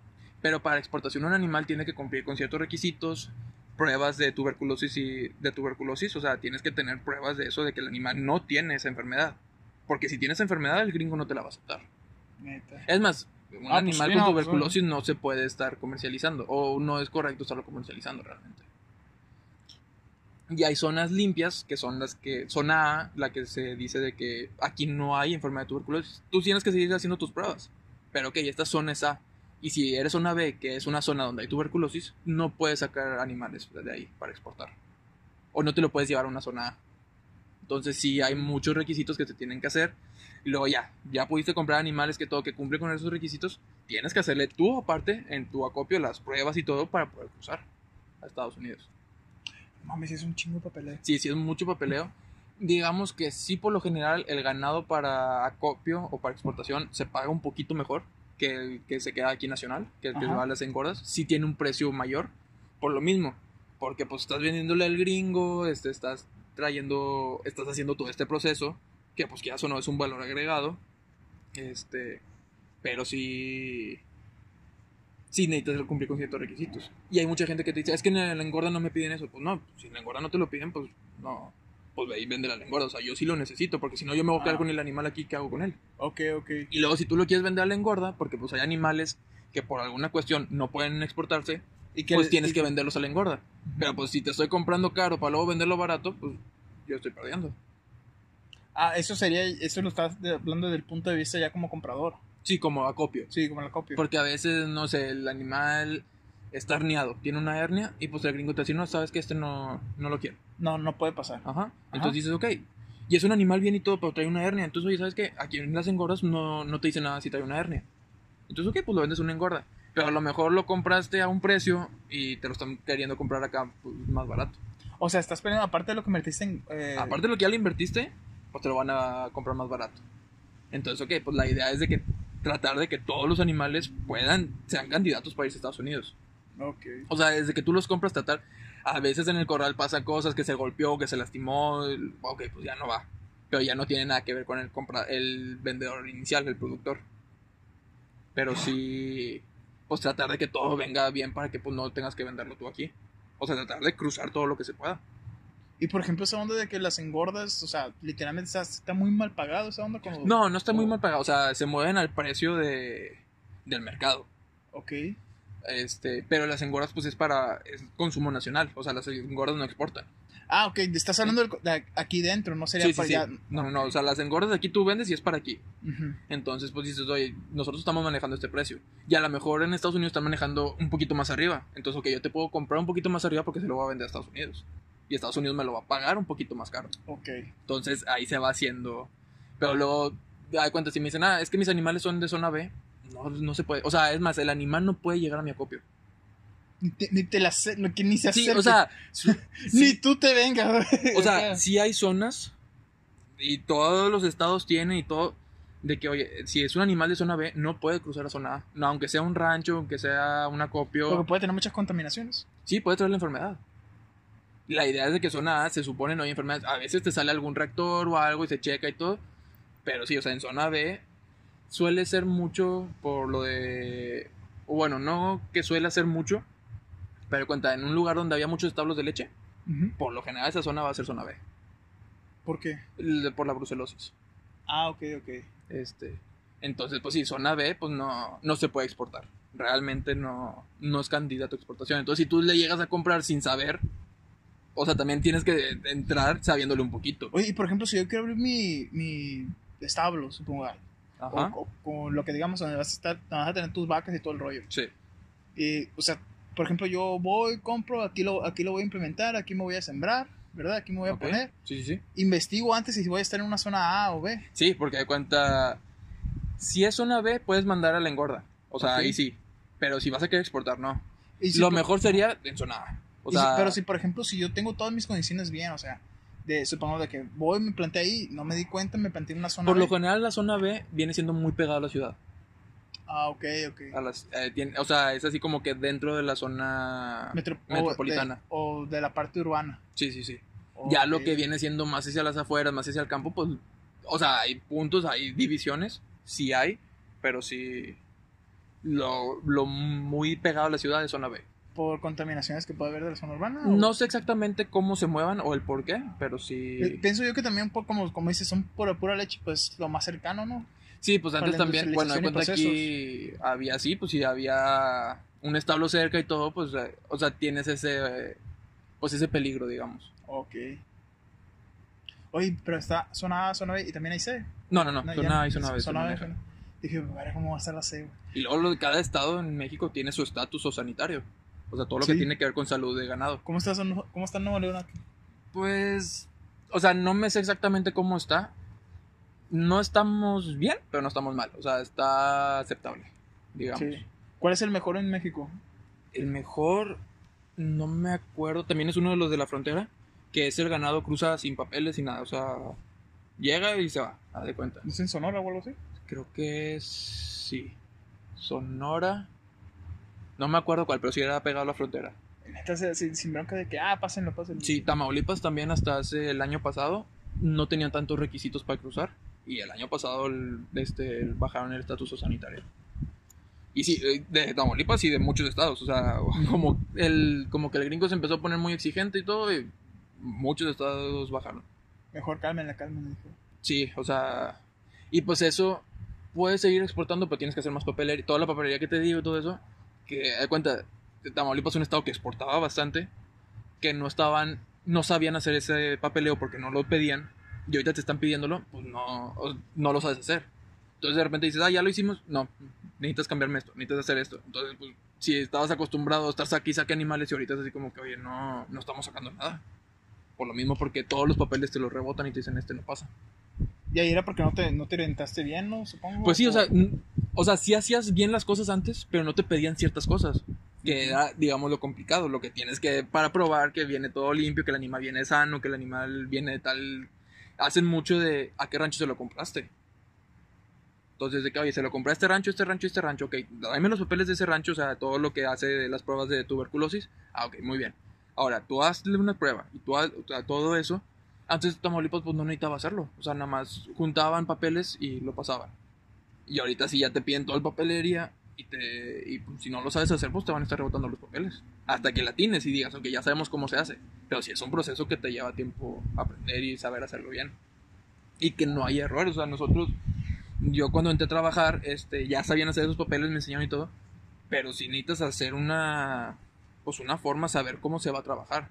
Pero para exportación un animal tiene que cumplir con ciertos requisitos, pruebas de tuberculosis y de tuberculosis, o sea, tienes que tener pruebas de eso, de que el animal no tiene esa enfermedad. Porque si tienes enfermedad, el gringo no te la va a aceptar. Neta. Es más, un Ah, pues animal con pues, tuberculosis no se puede estar comercializando, o no es correcto estarlo comercializando realmente. Y hay zonas limpias, que son las que, zona A, la que se dice de que aquí no hay enfermedad de tuberculosis. Tú tienes que seguir haciendo tus pruebas. Pero ok, esta zona es A. Y si eres zona B, que es una zona donde hay tuberculosis, no puedes sacar animales de ahí para exportar. O no te lo puedes llevar a una zona A. Entonces sí hay muchos requisitos que te tienen que hacer. Y luego ya, ya pudiste comprar animales que todo que cumple con esos requisitos. Tienes que hacerle tú aparte en tu acopio las pruebas y todo para poder cruzar a Estados Unidos. Mames, es un chingo de papeleo. Sí, sí es mucho papeleo. Digamos que sí por lo general el ganado para acopio o para exportación se paga un poquito mejor que el que se queda aquí nacional, que el que va a las engordas. Sí tiene un precio mayor por lo mismo. Porque pues estás vendiéndole al gringo, este, estás trayendo, estás haciendo todo este proceso, que pues que eso no es un valor agregado. Este, pero sí sí necesitas cumplir con ciertos requisitos. Y hay mucha gente que te dice, es que en la engorda no me piden eso. Pues no, si en la engorda no te lo piden, pues no, pues ve y vende la engorda. O sea, yo sí lo necesito, porque si no yo me voy a quedar Ah. con el animal aquí, ¿qué hago con él? Ok, ok. Y luego si tú lo quieres vender a la engorda, porque pues hay animales que por alguna cuestión no pueden exportarse, ¿Y qué pues tienes y- que venderlos a la engorda. Pero pues si te estoy comprando caro para luego venderlo barato, pues yo estoy perdiendo. Ah, eso sería, eso lo estás hablando desde el punto de vista ya como comprador. Sí, como acopio. Sí, como la copia. Porque a veces, no sé, el animal está herniado, tiene una hernia y pues el gringo te dice, no, sabes que este no, no lo quiero. No, no puede pasar. Ajá. Entonces dices, ok. Y es un animal bien y todo, pero trae una hernia. Entonces, oye, ¿sabes qué? Aquí en las engordas no, no te dice nada si trae una hernia. Entonces, ok, pues lo vendes una engorda. Pero a lo mejor lo compraste a un precio y te lo están queriendo comprar acá pues, más barato. O sea, estás perdiendo, aparte de lo que invertiste en... eh, Aparte de lo que ya le invertiste, pues te lo van a comprar más barato. Entonces, ok, pues la idea es de que tratar de que todos los animales puedan, sean candidatos para irse a Estados Unidos. Ok. O sea, desde que tú los compras, tratar. A veces en el corral pasan cosas que se golpeó, que se lastimó. Ok, pues ya no va. Pero ya no tiene nada que ver con el, compra, el vendedor inicial, el productor. Pero sí, pues tratar de que todo venga bien para que pues no tengas que venderlo tú aquí. O sea, tratar de cruzar todo lo que se pueda. Y por ejemplo, esa onda de que las engordas, o sea, literalmente está, está muy mal pagado esa onda como... No, no está muy mal pagado. O sea, se mueven al precio de, del mercado. Ok. Este, pero las engordas pues es para es consumo nacional. O sea, las engordas no exportan. Ah, ok, estás hablando de aquí dentro, no sería Sí, para sí. allá. No, no, no. O sea, las engordas de aquí tú vendes y es para aquí. Entonces, pues dices, oye, nosotros estamos manejando este precio. Y a lo mejor en Estados Unidos están manejando un poquito más arriba. Entonces, ok, yo te puedo comprar un poquito más arriba porque se lo voy a vender a Estados Unidos. Y Estados Unidos me lo va a pagar un poquito más caro. Ok. Entonces, ahí se va haciendo. Pero luego, da cuenta, si me dicen, ah, es que mis animales son de zona B. No, no se puede. O sea, es más, el animal no puede llegar a mi acopio. Ni te, ni te la que ni se Sí, o sea, su- [laughs] Ni tú te vengas. o sea, [laughs] sí hay zonas y todos los estados tienen y todo de que, oye, si es un animal de zona B, no puede cruzar a zona A. No, aunque sea un rancho, aunque sea un acopio. Porque puede tener muchas contaminaciones. Sí, puede traer la enfermedad. La idea es de que zona A se supone no hay enfermedades. A veces te sale algún reactor o algo y se checa y todo. Pero sí, o sea, en zona B suele ser mucho por lo de... O bueno, no que suele ser mucho. Pero cuenta, en un lugar donde había muchos establos de leche, por lo general esa zona va a ser zona B. ¿Por qué? Por la brucelosis. Ah, ok, ok. Este, entonces, pues sí, zona B, pues no, no se puede exportar. Realmente no, no es candidato a exportación. Entonces, si tú le llegas a comprar sin saber, o sea, también tienes que entrar sabiéndole un poquito. Oye, y por ejemplo, si yo quiero abrir mi, mi establo, supongo, o, Ajá. o- con lo que digamos, donde vas a estar, vas a tener tus vacas y todo el rollo. Sí. Y, o sea, por ejemplo, yo voy, compro, aquí lo, aquí lo voy a implementar, aquí me voy a sembrar, ¿verdad? Aquí me voy a Ok. poner. Sí, sí, sí. Investigo antes si voy a estar en una zona A o B. Sí, porque de cuenta, si es zona B, puedes mandar a la engorda. O sea, Ok. ahí sí. Pero si vas a querer exportar, no. Y si Lo mejor sería en zona A. O si- pero si, por ejemplo, si yo tengo todas mis condiciones bien, o sea, de, supongo de que voy, me planté ahí, no me di cuenta, me planté en una zona por lo general la zona B viene siendo muy pegada a la ciudad. Ah, ok, ok. A las, eh, tiene- o sea, es así como que dentro de la zona Metro- o metropolitana. de- O de, la parte urbana. Sí, sí, sí. Ya lo que viene siendo más hacia las afueras, más hacia el campo, pues, o sea, hay puntos, hay divisiones, sí hay, pero sí, lo, lo muy pegado a la ciudad es zona B. Por contaminaciones que puede haber de la zona urbana. o- No sé exactamente cómo se muevan o el por qué, pero sí. Pienso yo que también, por, como, como dices, son pura, pura leche, pues lo más cercano, ¿no? Sí, pues antes también, bueno, de cuenta aquí había sí, pues si había un establo cerca y todo, pues, eh, o sea, tienes ese, eh, pues ese peligro, digamos. Ok. Oye, pero está zona A, zona B y también hay C. No, no, no, zona A y zona B. zona B, Dije, cómo va a estar la C. Y luego cada estado en México tiene su estatus o sanitario. O sea, todo lo Sí. que tiene que ver con salud de ganado. ¿Cómo está, cómo está Nuevo León aquí? Pues, o sea, no me sé exactamente cómo está. No estamos bien, pero no estamos mal. O sea, está aceptable, digamos. Sí. ¿Cuál es el mejor en México? El mejor, no me acuerdo, también es uno de los de la frontera, que es el ganado cruza sin papeles y nada. O sea, llega y se va, haz de cuenta. ¿Es en Sonora o algo así? Creo que es, sí, Sonora. No me acuerdo cuál, pero sí era pegado a la frontera. Se- sin, sin bronca de que, ah, pásenlo, pásenlo. Sí, Tamaulipas también hasta hace el año pasado no tenían tantos requisitos para cruzar y el año pasado el- este, bajaron el estatus sanitario. Y sí, eh, de Tamaulipas y de muchos estados, o sea, [laughs] como, el, como que el gringo se empezó a poner muy exigente y todo, y muchos estados bajaron. Mejor cálmenla, cálmenla. Sí, o sea, y pues eso, puedes seguir exportando, pero tienes que hacer más papelería, toda la papelería que te digo y todo eso, que de cuenta, Tamaulipas es un estado que exportaba bastante, que no estaban, no sabían hacer ese papeleo porque no lo pedían, y ahorita te están pidiéndolo, pues no, no lo sabes hacer. Entonces de repente dices, ah, ya lo hicimos, no, necesitas cambiarme esto, necesitas hacer esto. Entonces, pues, si estabas acostumbrado a estar saque y saque animales y ahorita es así como que, oye, no, no estamos sacando nada. Por lo mismo, porque todos los papeles te los rebotan y te dicen, este no pasa. Y ahí era porque no te, no te orientaste bien, ¿no? Supongo. Pues sí, o sea, o sea, sí hacías bien las cosas antes, pero no te pedían ciertas cosas. Que era, digamos, lo complicado, lo que tienes que, para probar que viene todo limpio, que el animal viene sano, que el animal viene de tal... Hacen mucho de a qué rancho se lo compraste. Entonces, de que, oye, se lo compré a este rancho, este rancho, este rancho, ok, dame los papeles de ese rancho, o sea, todo lo que hace de las pruebas de tuberculosis. Ah, ok, muy bien. Ahora, tú hazle una prueba y tú haz, todo eso. Antes Tamaulipas pues no necesitaba hacerlo. O sea, nada más juntaban papeles y lo pasaban. Y ahorita sí ya te piden toda la papelería y, te, y pues, si no lo sabes hacer, pues te van a estar rebotando los papeles. Hasta que la tienes y digas, ok, ya sabemos cómo se hace. Pero sí es un proceso que te lleva tiempo aprender y saber hacerlo bien. Y que no hay errores. O sea, nosotros, yo cuando entré a trabajar, este, ya sabían hacer esos papeles, me enseñaron y todo. Pero si necesitas hacer una, pues una forma, saber cómo se va a trabajar.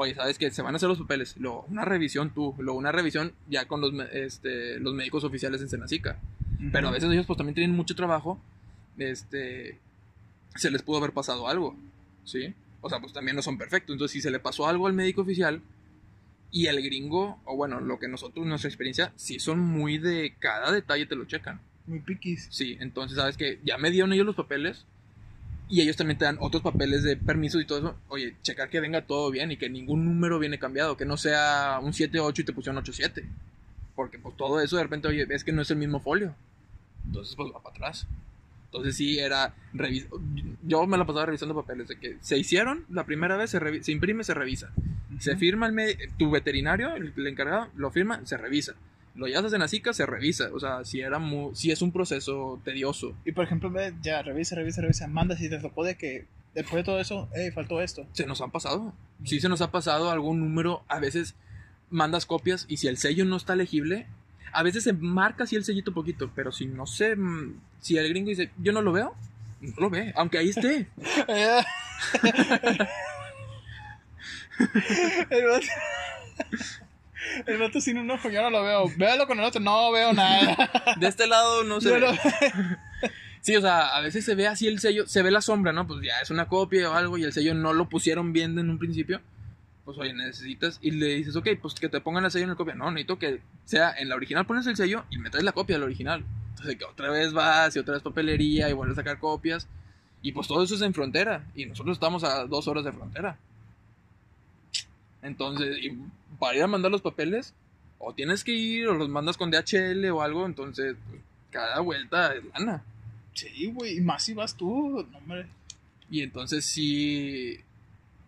Oye, ¿sabes que Se van a hacer los papeles. Luego, una revisión tú. Luego, una revisión ya con los, este, los médicos oficiales en Senacica. Pero a veces ellos pues también tienen mucho trabajo. Este. Se les pudo haber pasado algo. ¿Sí? O sea, pues también no son perfectos. Entonces, si se le pasó algo al médico oficial. Y el gringo, o bueno, lo que nosotros, nuestra experiencia, sí son muy de cada detalle te lo checan. Muy piquis. Sí, entonces sabes que ya me dieron ellos los papeles. Y ellos también te dan otros papeles de permisos y todo eso. Oye, checar que venga todo bien y que ningún número viene cambiado. Que no sea un 7-8 y te pusieron 8-7. Porque pues todo eso de repente, oye, es que no es el mismo folio. Entonces pues va para atrás. Entonces sí era... revis- Yo me la pasaba revisando papeles de que se hicieron la primera vez, se, se imprime, se revisa. Se firma el tu veterinario, el, el encargado, lo firma, se revisa. Lo llevas en la SICA, se revisa. O sea, si era mu- si es un proceso tedioso. Y por ejemplo, ya revisa, revisa, revisa, mandas y te tocó de que después de todo eso, hey, faltó esto. Se nos han pasado. Sí se nos ha pasado algún número. A veces mandas copias y si el sello no está legible, a veces se marca así el sellito poquito, pero si no sé, mm, si el gringo dice, yo no lo veo, no lo ve, aunque ahí esté. [laughs] el vato. Sin un ojo, yo no lo veo. Véalo con el otro, no veo nada. De este lado no se Yo ve. lo- Sí, o sea, a veces se ve así el sello, se ve la sombra, ¿no? Pues ya es una copia o algo y el sello no lo pusieron bien en un principio. Pues oye, necesitas y le dices, ok, pues que te pongan el sello en la copia. No, necesito que sea en la original pones el sello y me traes la copia del original. Entonces que otra vez vas y otra vez papelería y vuelves a sacar copias. Y pues todo eso es en frontera. Y nosotros estamos a dos horas de frontera. Entonces, y para ir a mandar los papeles, o tienes que ir o los mandas con DHL o algo. Entonces, pues, cada vuelta es lana. Sí, güey, y más si vas tú, no, hombre. Y entonces sí,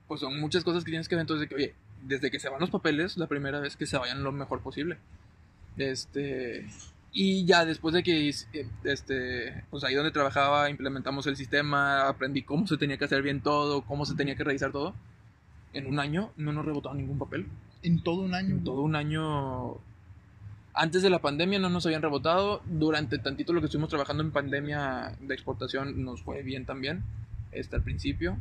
pues son muchas cosas que tienes que ver. Entonces, que, oye, desde que se van los papeles, la primera vez que se vayan lo mejor posible. Este, y ya después de que, este, pues ahí donde trabajaba, implementamos el sistema, aprendí cómo se tenía que hacer bien todo, cómo se tenía que revisar todo. En un año no nos rebotaron ningún papel. En todo un año. En todo un año. Antes de la pandemia no nos habían rebotado. Durante tantito lo que estuvimos trabajando en pandemia de exportación nos fue bien también. Este al principio.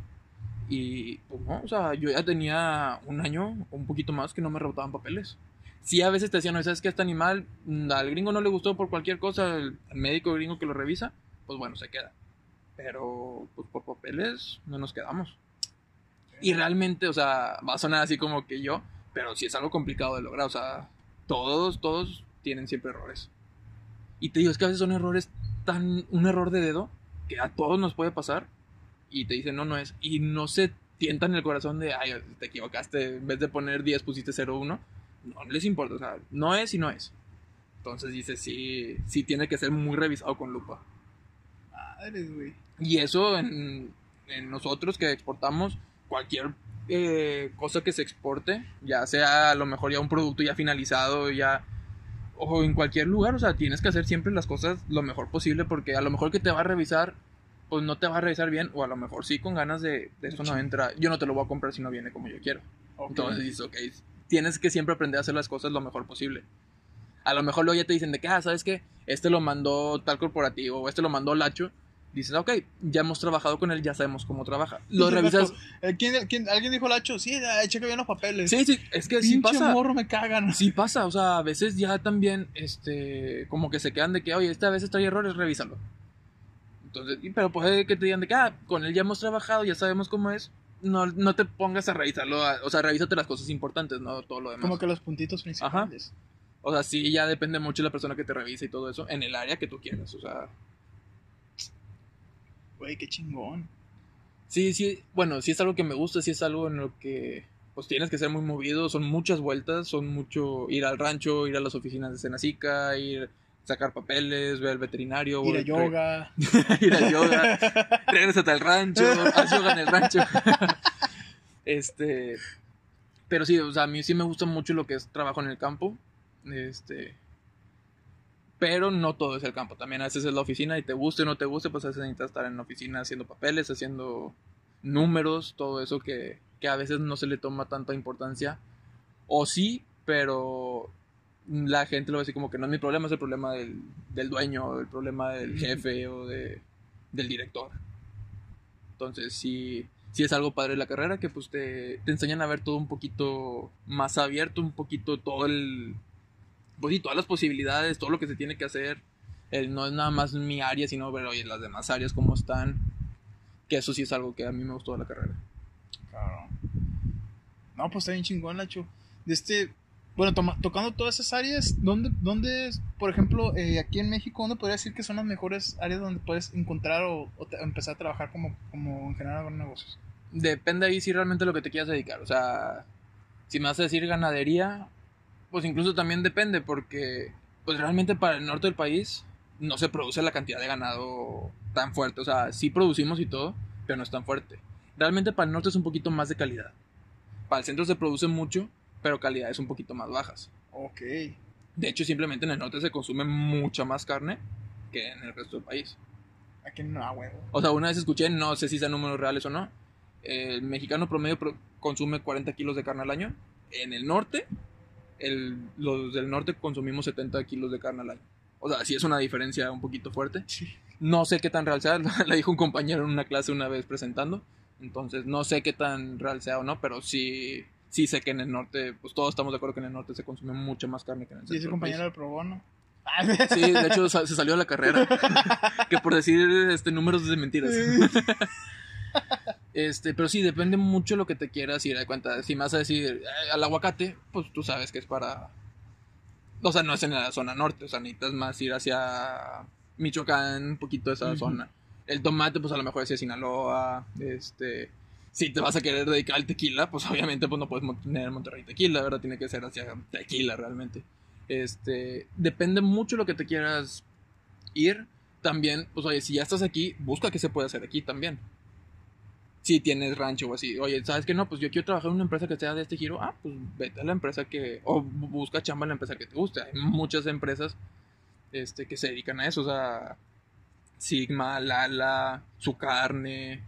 Y pues no, o sea, yo ya tenía un año un poquito más que no me rebotaban papeles. Sí, a veces te decían, no, ¿sabes que Este animal mm, al gringo no le gustó por cualquier cosa, el, el médico gringo que lo revisa, pues bueno, se queda. Pero pues por papeles no nos quedamos. Y realmente, o sea, va a sonar así como que yo, pero sí es algo complicado de lograr. O sea, todos, todos tienen siempre errores. Y te digo, es que a veces son errores tan. un error de dedo que a todos nos puede pasar. Y te dicen, no, no es. Y no se tientan el corazón de, ay, te equivocaste. En vez de poner 10 pusiste 0-1. No les importa. O sea, no es y no es. Entonces dice, sí, sí tiene que ser muy revisado con lupa. Madres, güey. Y eso en, en nosotros que exportamos cualquier eh, cosa que se exporte, ya sea a lo mejor ya un producto ya finalizado, ya o en cualquier lugar, o sea, tienes que hacer siempre las cosas lo mejor posible porque a lo mejor que te va a revisar, pues no te va a revisar bien, o a lo mejor sí con ganas de, de esto no entra, yo no te lo voy a comprar si no viene como yo quiero. Entonces dices, ok, tienes que siempre aprender a hacer las cosas lo mejor posible. A lo mejor luego ya te dicen de que, ah, ¿sabes qué? Este lo mandó tal corporativo o este lo mandó Lacho dices, ok, ya hemos trabajado con él, ya sabemos cómo trabaja. Lo revisas. eh, ¿quién- quién- alguien dijo Lacho, sí, eh, checa bien los papeles. Sí, sí, es que sí pasa. morro, me cagan. Sí pasa, o sea, a veces ya también, este, como que se quedan de que, oye, esta vez trae errores, revísalo. Entonces, pero puede que te digan de que, ah, con él ya hemos trabajado, ya sabemos cómo es. No, no te pongas a revisarlo, a- o sea, revísate las cosas importantes, no todo lo demás. Como que los puntitos principales. O sea, sí, ya depende mucho de la persona que te revise y todo eso, en el área que tú quieras, o sea, Güey, qué chingón. Sí, sí, bueno, sí es algo que me gusta, sí es algo en lo que pues tienes que ser muy movido, son muchas vueltas, son mucho ir al rancho, ir a las oficinas de Senacica, ir sacar papeles, ver al veterinario, Ir a yoga. [laughs] ir al yoga, regresate al rancho, haz yoga en el rancho. [laughs] este, pero sí, o sea, a mí sí me gusta mucho lo que es trabajo en el campo. Este, pero no todo es el campo, también a veces es la oficina y te guste o no te guste, pues a veces necesitas estar en la oficina haciendo papeles, haciendo números, todo eso que, que a veces no se le toma tanta importancia. O sí, pero la gente lo ve así como que no es mi problema, es el problema del, del dueño, el problema del jefe o de, del director. Entonces sí, sí es algo padre la carrera que pues te, te enseñan a ver todo un poquito más abierto, un poquito todo el... Pues sí, todas las posibilidades, todo lo que se tiene que hacer. El, no es nada más mi área, sino ver, oye, las demás áreas cómo están. Que eso sí es algo que a mí me gustó de la carrera. Claro. No, pues está bien chingón, Lacho. De este, bueno, toma- tocando todas esas áreas, ¿dónde, dónde por ejemplo, eh, aquí en México, dónde podría decir que son las mejores áreas donde puedes encontrar o, o te- empezar a trabajar como, como en general con negocios? Depende ahí si realmente lo que te quieras dedicar. O sea, si me vas a decir ganadería, pues incluso también depende, porque pues realmente para el norte del país no se produce la cantidad de ganado tan fuerte. O sea, sí producimos y todo, pero no es tan fuerte. Realmente para el norte es un poquito más de calidad. Para el centro se produce mucho, pero calidades un poquito más bajas. Ok. De hecho, simplemente en el norte se consume mucha más carne que en el resto del país. Aquí no, a huevo. O sea, una vez escuché, no sé si sean números reales o no, el mexicano promedio pro- consume 40 kilos de carne al año. En el norte, el- los del norte consumimos 70 kilos de carne al año. O sea, sí es una diferencia un poquito fuerte. Sí. No sé qué tan real sea, [laughs] la dijo un compañero en una clase una vez presentando. Entonces, no sé qué tan real sea o no, pero sí, sí sé que en el norte, pues todos estamos de acuerdo que en el norte se consume mucha más carne que en el Y centro. ese del compañero del pro bono. Sí, de hecho se salió de la carrera. [laughs] que por decir este números de mentiras. Este, pero sí, depende mucho lo que te quieras ir de cuenta. Si me vas a decir "Eh, al aguacate, pues tú sabes que es para. O sea, no es en la zona norte, o sea, necesitas más ir hacia Michoacán, un poquito de esa zona. El tomate, pues a lo mejor hacia Sinaloa. Este. Si te vas a querer dedicar al tequila, pues obviamente pues no puedes tener Monterrey tequila, ¿verdad? Tiene que ser hacia tequila realmente. Este. Depende mucho lo que te quieras ir. También, pues oye, si ya estás aquí, busca qué se puede hacer aquí también si tienes rancho o así. Oye, ¿sabes qué? No, pues yo quiero trabajar en una empresa que sea de este giro. Ah, pues vete a la empresa que... O bu- busca chamba en la empresa que te guste. Hay muchas empresas este, que se dedican a eso. O sea, Sigma, Lala, Su Carne,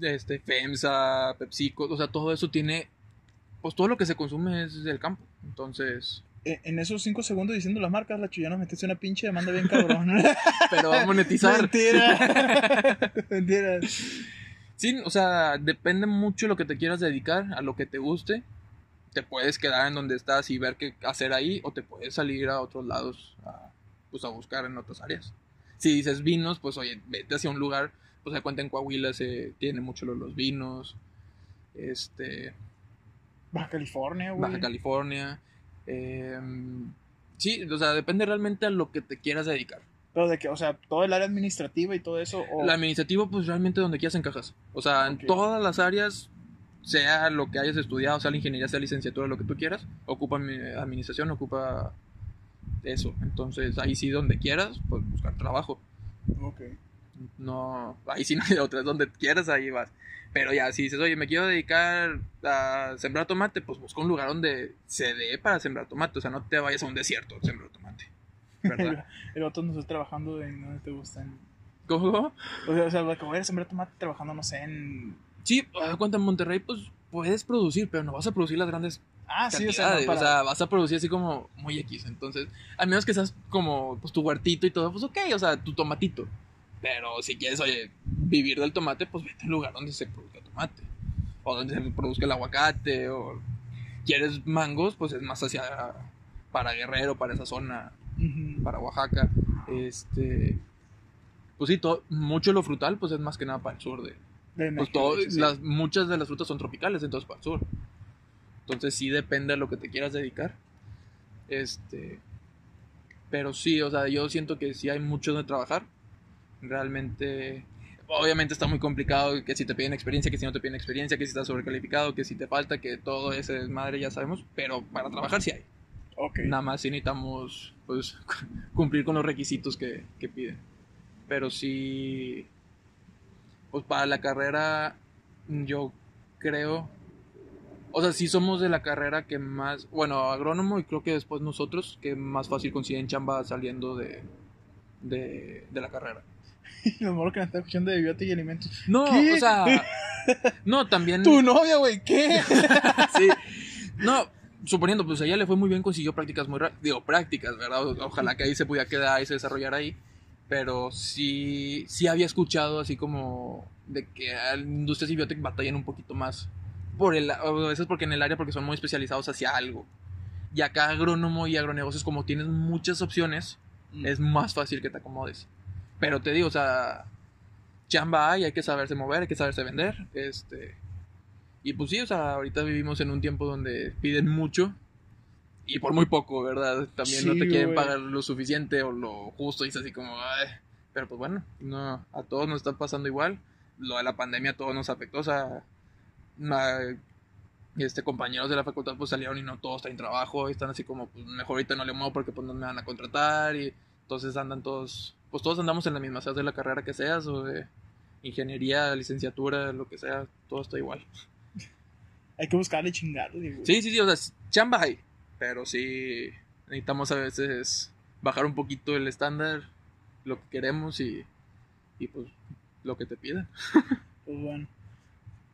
este, FEMSA, PepsiCo. O sea, todo eso tiene... Pues todo lo que se consume es del campo. Entonces... Eh, En esos cinco segundos diciendo las marcas, Lacho, ya nos metiste una pinche demanda bien cabrón. [laughs] Pero va a monetizar. [laughs] Mentira. [laughs] Mentira. Sí, o sea, depende mucho lo que te quieras dedicar, a lo que te guste. Te puedes quedar en donde estás y ver qué hacer ahí, o te puedes salir a otros lados a, pues, a buscar en otras áreas. Si dices vinos, pues oye, vete hacia un lugar, pues se cuenta en Coahuila se tiene mucho lo de los vinos, este, Baja California, güey. Baja California. em, sí, o sea, depende realmente a lo que te quieras dedicar. Pero de que, o sea, todo el área administrativa y todo eso. O... El administrativo, pues realmente donde quieras encajas. O sea, Ok. en todas las áreas, sea lo que hayas estudiado, sea la ingeniería, sea licenciatura, lo que tú quieras, ocupa mi- administración, ocupa eso. Entonces, ahí sí, donde quieras, pues buscar trabajo. Ok. No, ahí sí no hay otra, donde quieras, ahí vas. Pero ya, si dices, oye, me quiero dedicar a sembrar tomate, pues busca un lugar donde se dé para sembrar tomate. O sea, no te vayas a un desierto a sembrar tomate. ¿Verdad? el otro no está trabajando en donde te gustan. ¿Cómo? O sea, o sea, voy a sembrar tomate trabajando, no sé, en. Sí, cuenta en Monterrey, pues puedes producir, pero no vas a producir las grandes Ah, sí, o sea, o sea, vas a producir así como muy X. Entonces, al menos que seas como pues, tu huertito y todo, pues ok, o sea, tu tomatito. Pero si quieres, oye, vivir del tomate, pues vete a un lugar donde se produzca tomate. O donde se produzca el aguacate. O quieres mangos, pues es más hacia para Guerrero, para esa zona, Para Oaxaca. Este. Pues sí, todo, mucho de lo frutal, pues es más que nada para el sur de, De pues todo, sí, las, muchas de las frutas son tropicales, entonces para el sur. Entonces sí depende a lo que te quieras dedicar. Este. Pero sí, o sea, yo siento que sí hay mucho donde trabajar. Realmente. Obviamente está muy complicado que si te piden experiencia, que si no te piden experiencia, que si estás sobrecalificado, que si te falta, que todo ese desmadre ya sabemos. Pero para trabajar sí hay. Nada más sí necesitamos pues, [laughs] cumplir con los requisitos que, que piden. Pero sí, pues para la carrera yo creo, o sea, sí somos de la carrera que más, bueno, agrónomo y creo que después nosotros, que más fácil consiguen chamba saliendo de, de, de la carrera. [laughs] Los moros que nos están escuchando de biótica y alimentos. No, ¿Qué? o sea, [laughs] no, también... Tu novia, güey, ¿qué? sí. No, suponiendo, pues a ella le fue muy bien, consiguió prácticas muy rápidas. Digo, prácticas, ¿verdad? Ojalá que ahí se pudiera quedar y se desarrollara ahí. Pero sí, sí había escuchado así como de que la industria biotech batallan un poquito más. Por el, a veces porque en el área porque son muy especializados hacia algo. Y acá agrónomo y agronegocios, como tienes muchas opciones, es más fácil que te acomodes. Pero te digo, o sea, chamba hay, hay que saberse mover, hay que saberse vender. Este. Y pues sí, o sea, ahorita vivimos en un tiempo donde piden mucho y por muy poco, ¿verdad? También no te quieren pagar lo suficiente o lo justo y es así como, ay. Pero pues bueno, no, a todos nos está pasando igual. Lo de la pandemia a todos nos afectó, o sea, este, compañeros de la facultad pues salieron y no todos traen trabajo, y están así como, pues mejor ahorita no le muevo porque pues no me van a contratar y entonces andan todos, pues todos andamos en la misma, seas de la carrera que seas o de ingeniería, licenciatura, lo que sea, todo está igual. Hay que buscarle chingar, güey. Sí, sí, sí, o sea, chamba hay, pero sí necesitamos a veces bajar un poquito el estándar, lo que queremos y, y pues lo que te pidan. [laughs] Pues bueno.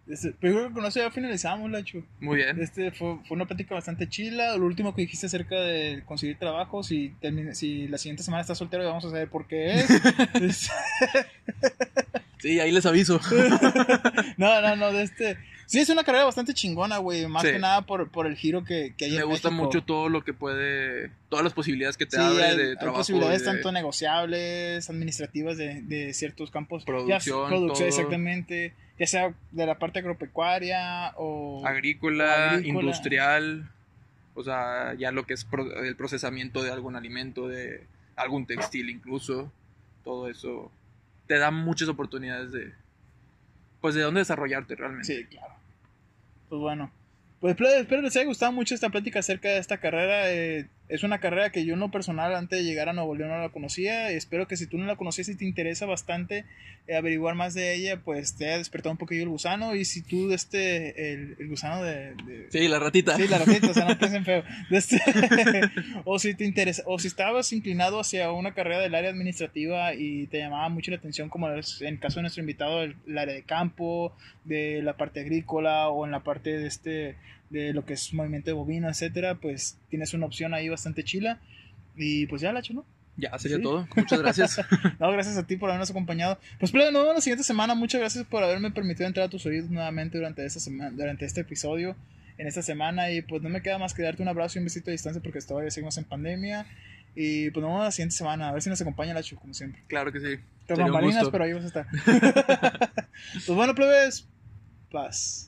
Este, pero yo creo que con eso ya finalizamos, Lacho. Muy bien. Este fue, fue una plática bastante chila. Lo último que dijiste acerca de conseguir trabajo, si, termina- si la siguiente semana estás soltero, ya vamos a saber por qué es. [laughs] Es- [laughs] Sí, ahí les aviso. no, no, no, de este... Sí, es una carrera bastante chingona, güey. Más Sí. que nada por, por el giro que, que hay Me en gusta México. mucho todo lo que puede, todas las posibilidades que te Sí, abre hay, de hay trabajo. posibilidades de- tanto negociables, administrativas de, de ciertos campos. Ya Producción, producción, todo. exactamente. Ya sea de la parte agropecuaria o... agrícola, agrícola. industrial, o sea, ya lo que es pro- el procesamiento de algún alimento, de algún textil incluso, todo eso te da muchas oportunidades de, pues, de dónde desarrollarte realmente. Sí, claro. Pues bueno. Pues espero, les haya gustado mucho esta plática acerca de esta carrera. eh, es una carrera que yo en lo personal antes de llegar a Nuevo León no la conocía. y espero que si tú no la conocías y te interesa bastante eh, averiguar más de ella, pues te haya despertado un poquillo el gusano. Y si tú, este, el, el gusano de... de- Sí, la ratita. Sí, la ratita, o sea, no piensen feo. [laughs] Este- [laughs] o si te interesa, o si estabas inclinado hacia una carrera del área administrativa y te llamaba mucho la atención, como en el caso de nuestro invitado, el, el área de campo, de la parte agrícola o en la parte de este de lo que es movimiento de bovino, etcétera, pues tienes una opción ahí bastante chila. Y pues ya la hecho, ¿no? Ya sería Sí. todo. Muchas gracias. [laughs] No, gracias a ti por habernos acompañado. Pues pero nos vemos la siguiente semana. Muchas gracias por haberme permitido entrar a tus oídos nuevamente durante esta semana, durante este episodio, en esta semana. Y pues no me queda más que darte un abrazo y un besito a distancia porque todavía seguimos en pandemia. Y pues nos vemos la siguiente semana. A ver si nos acompaña la como siempre. claro que sí. Te pero ahí vas a estar. [laughs] pues bueno, plebes. Paz.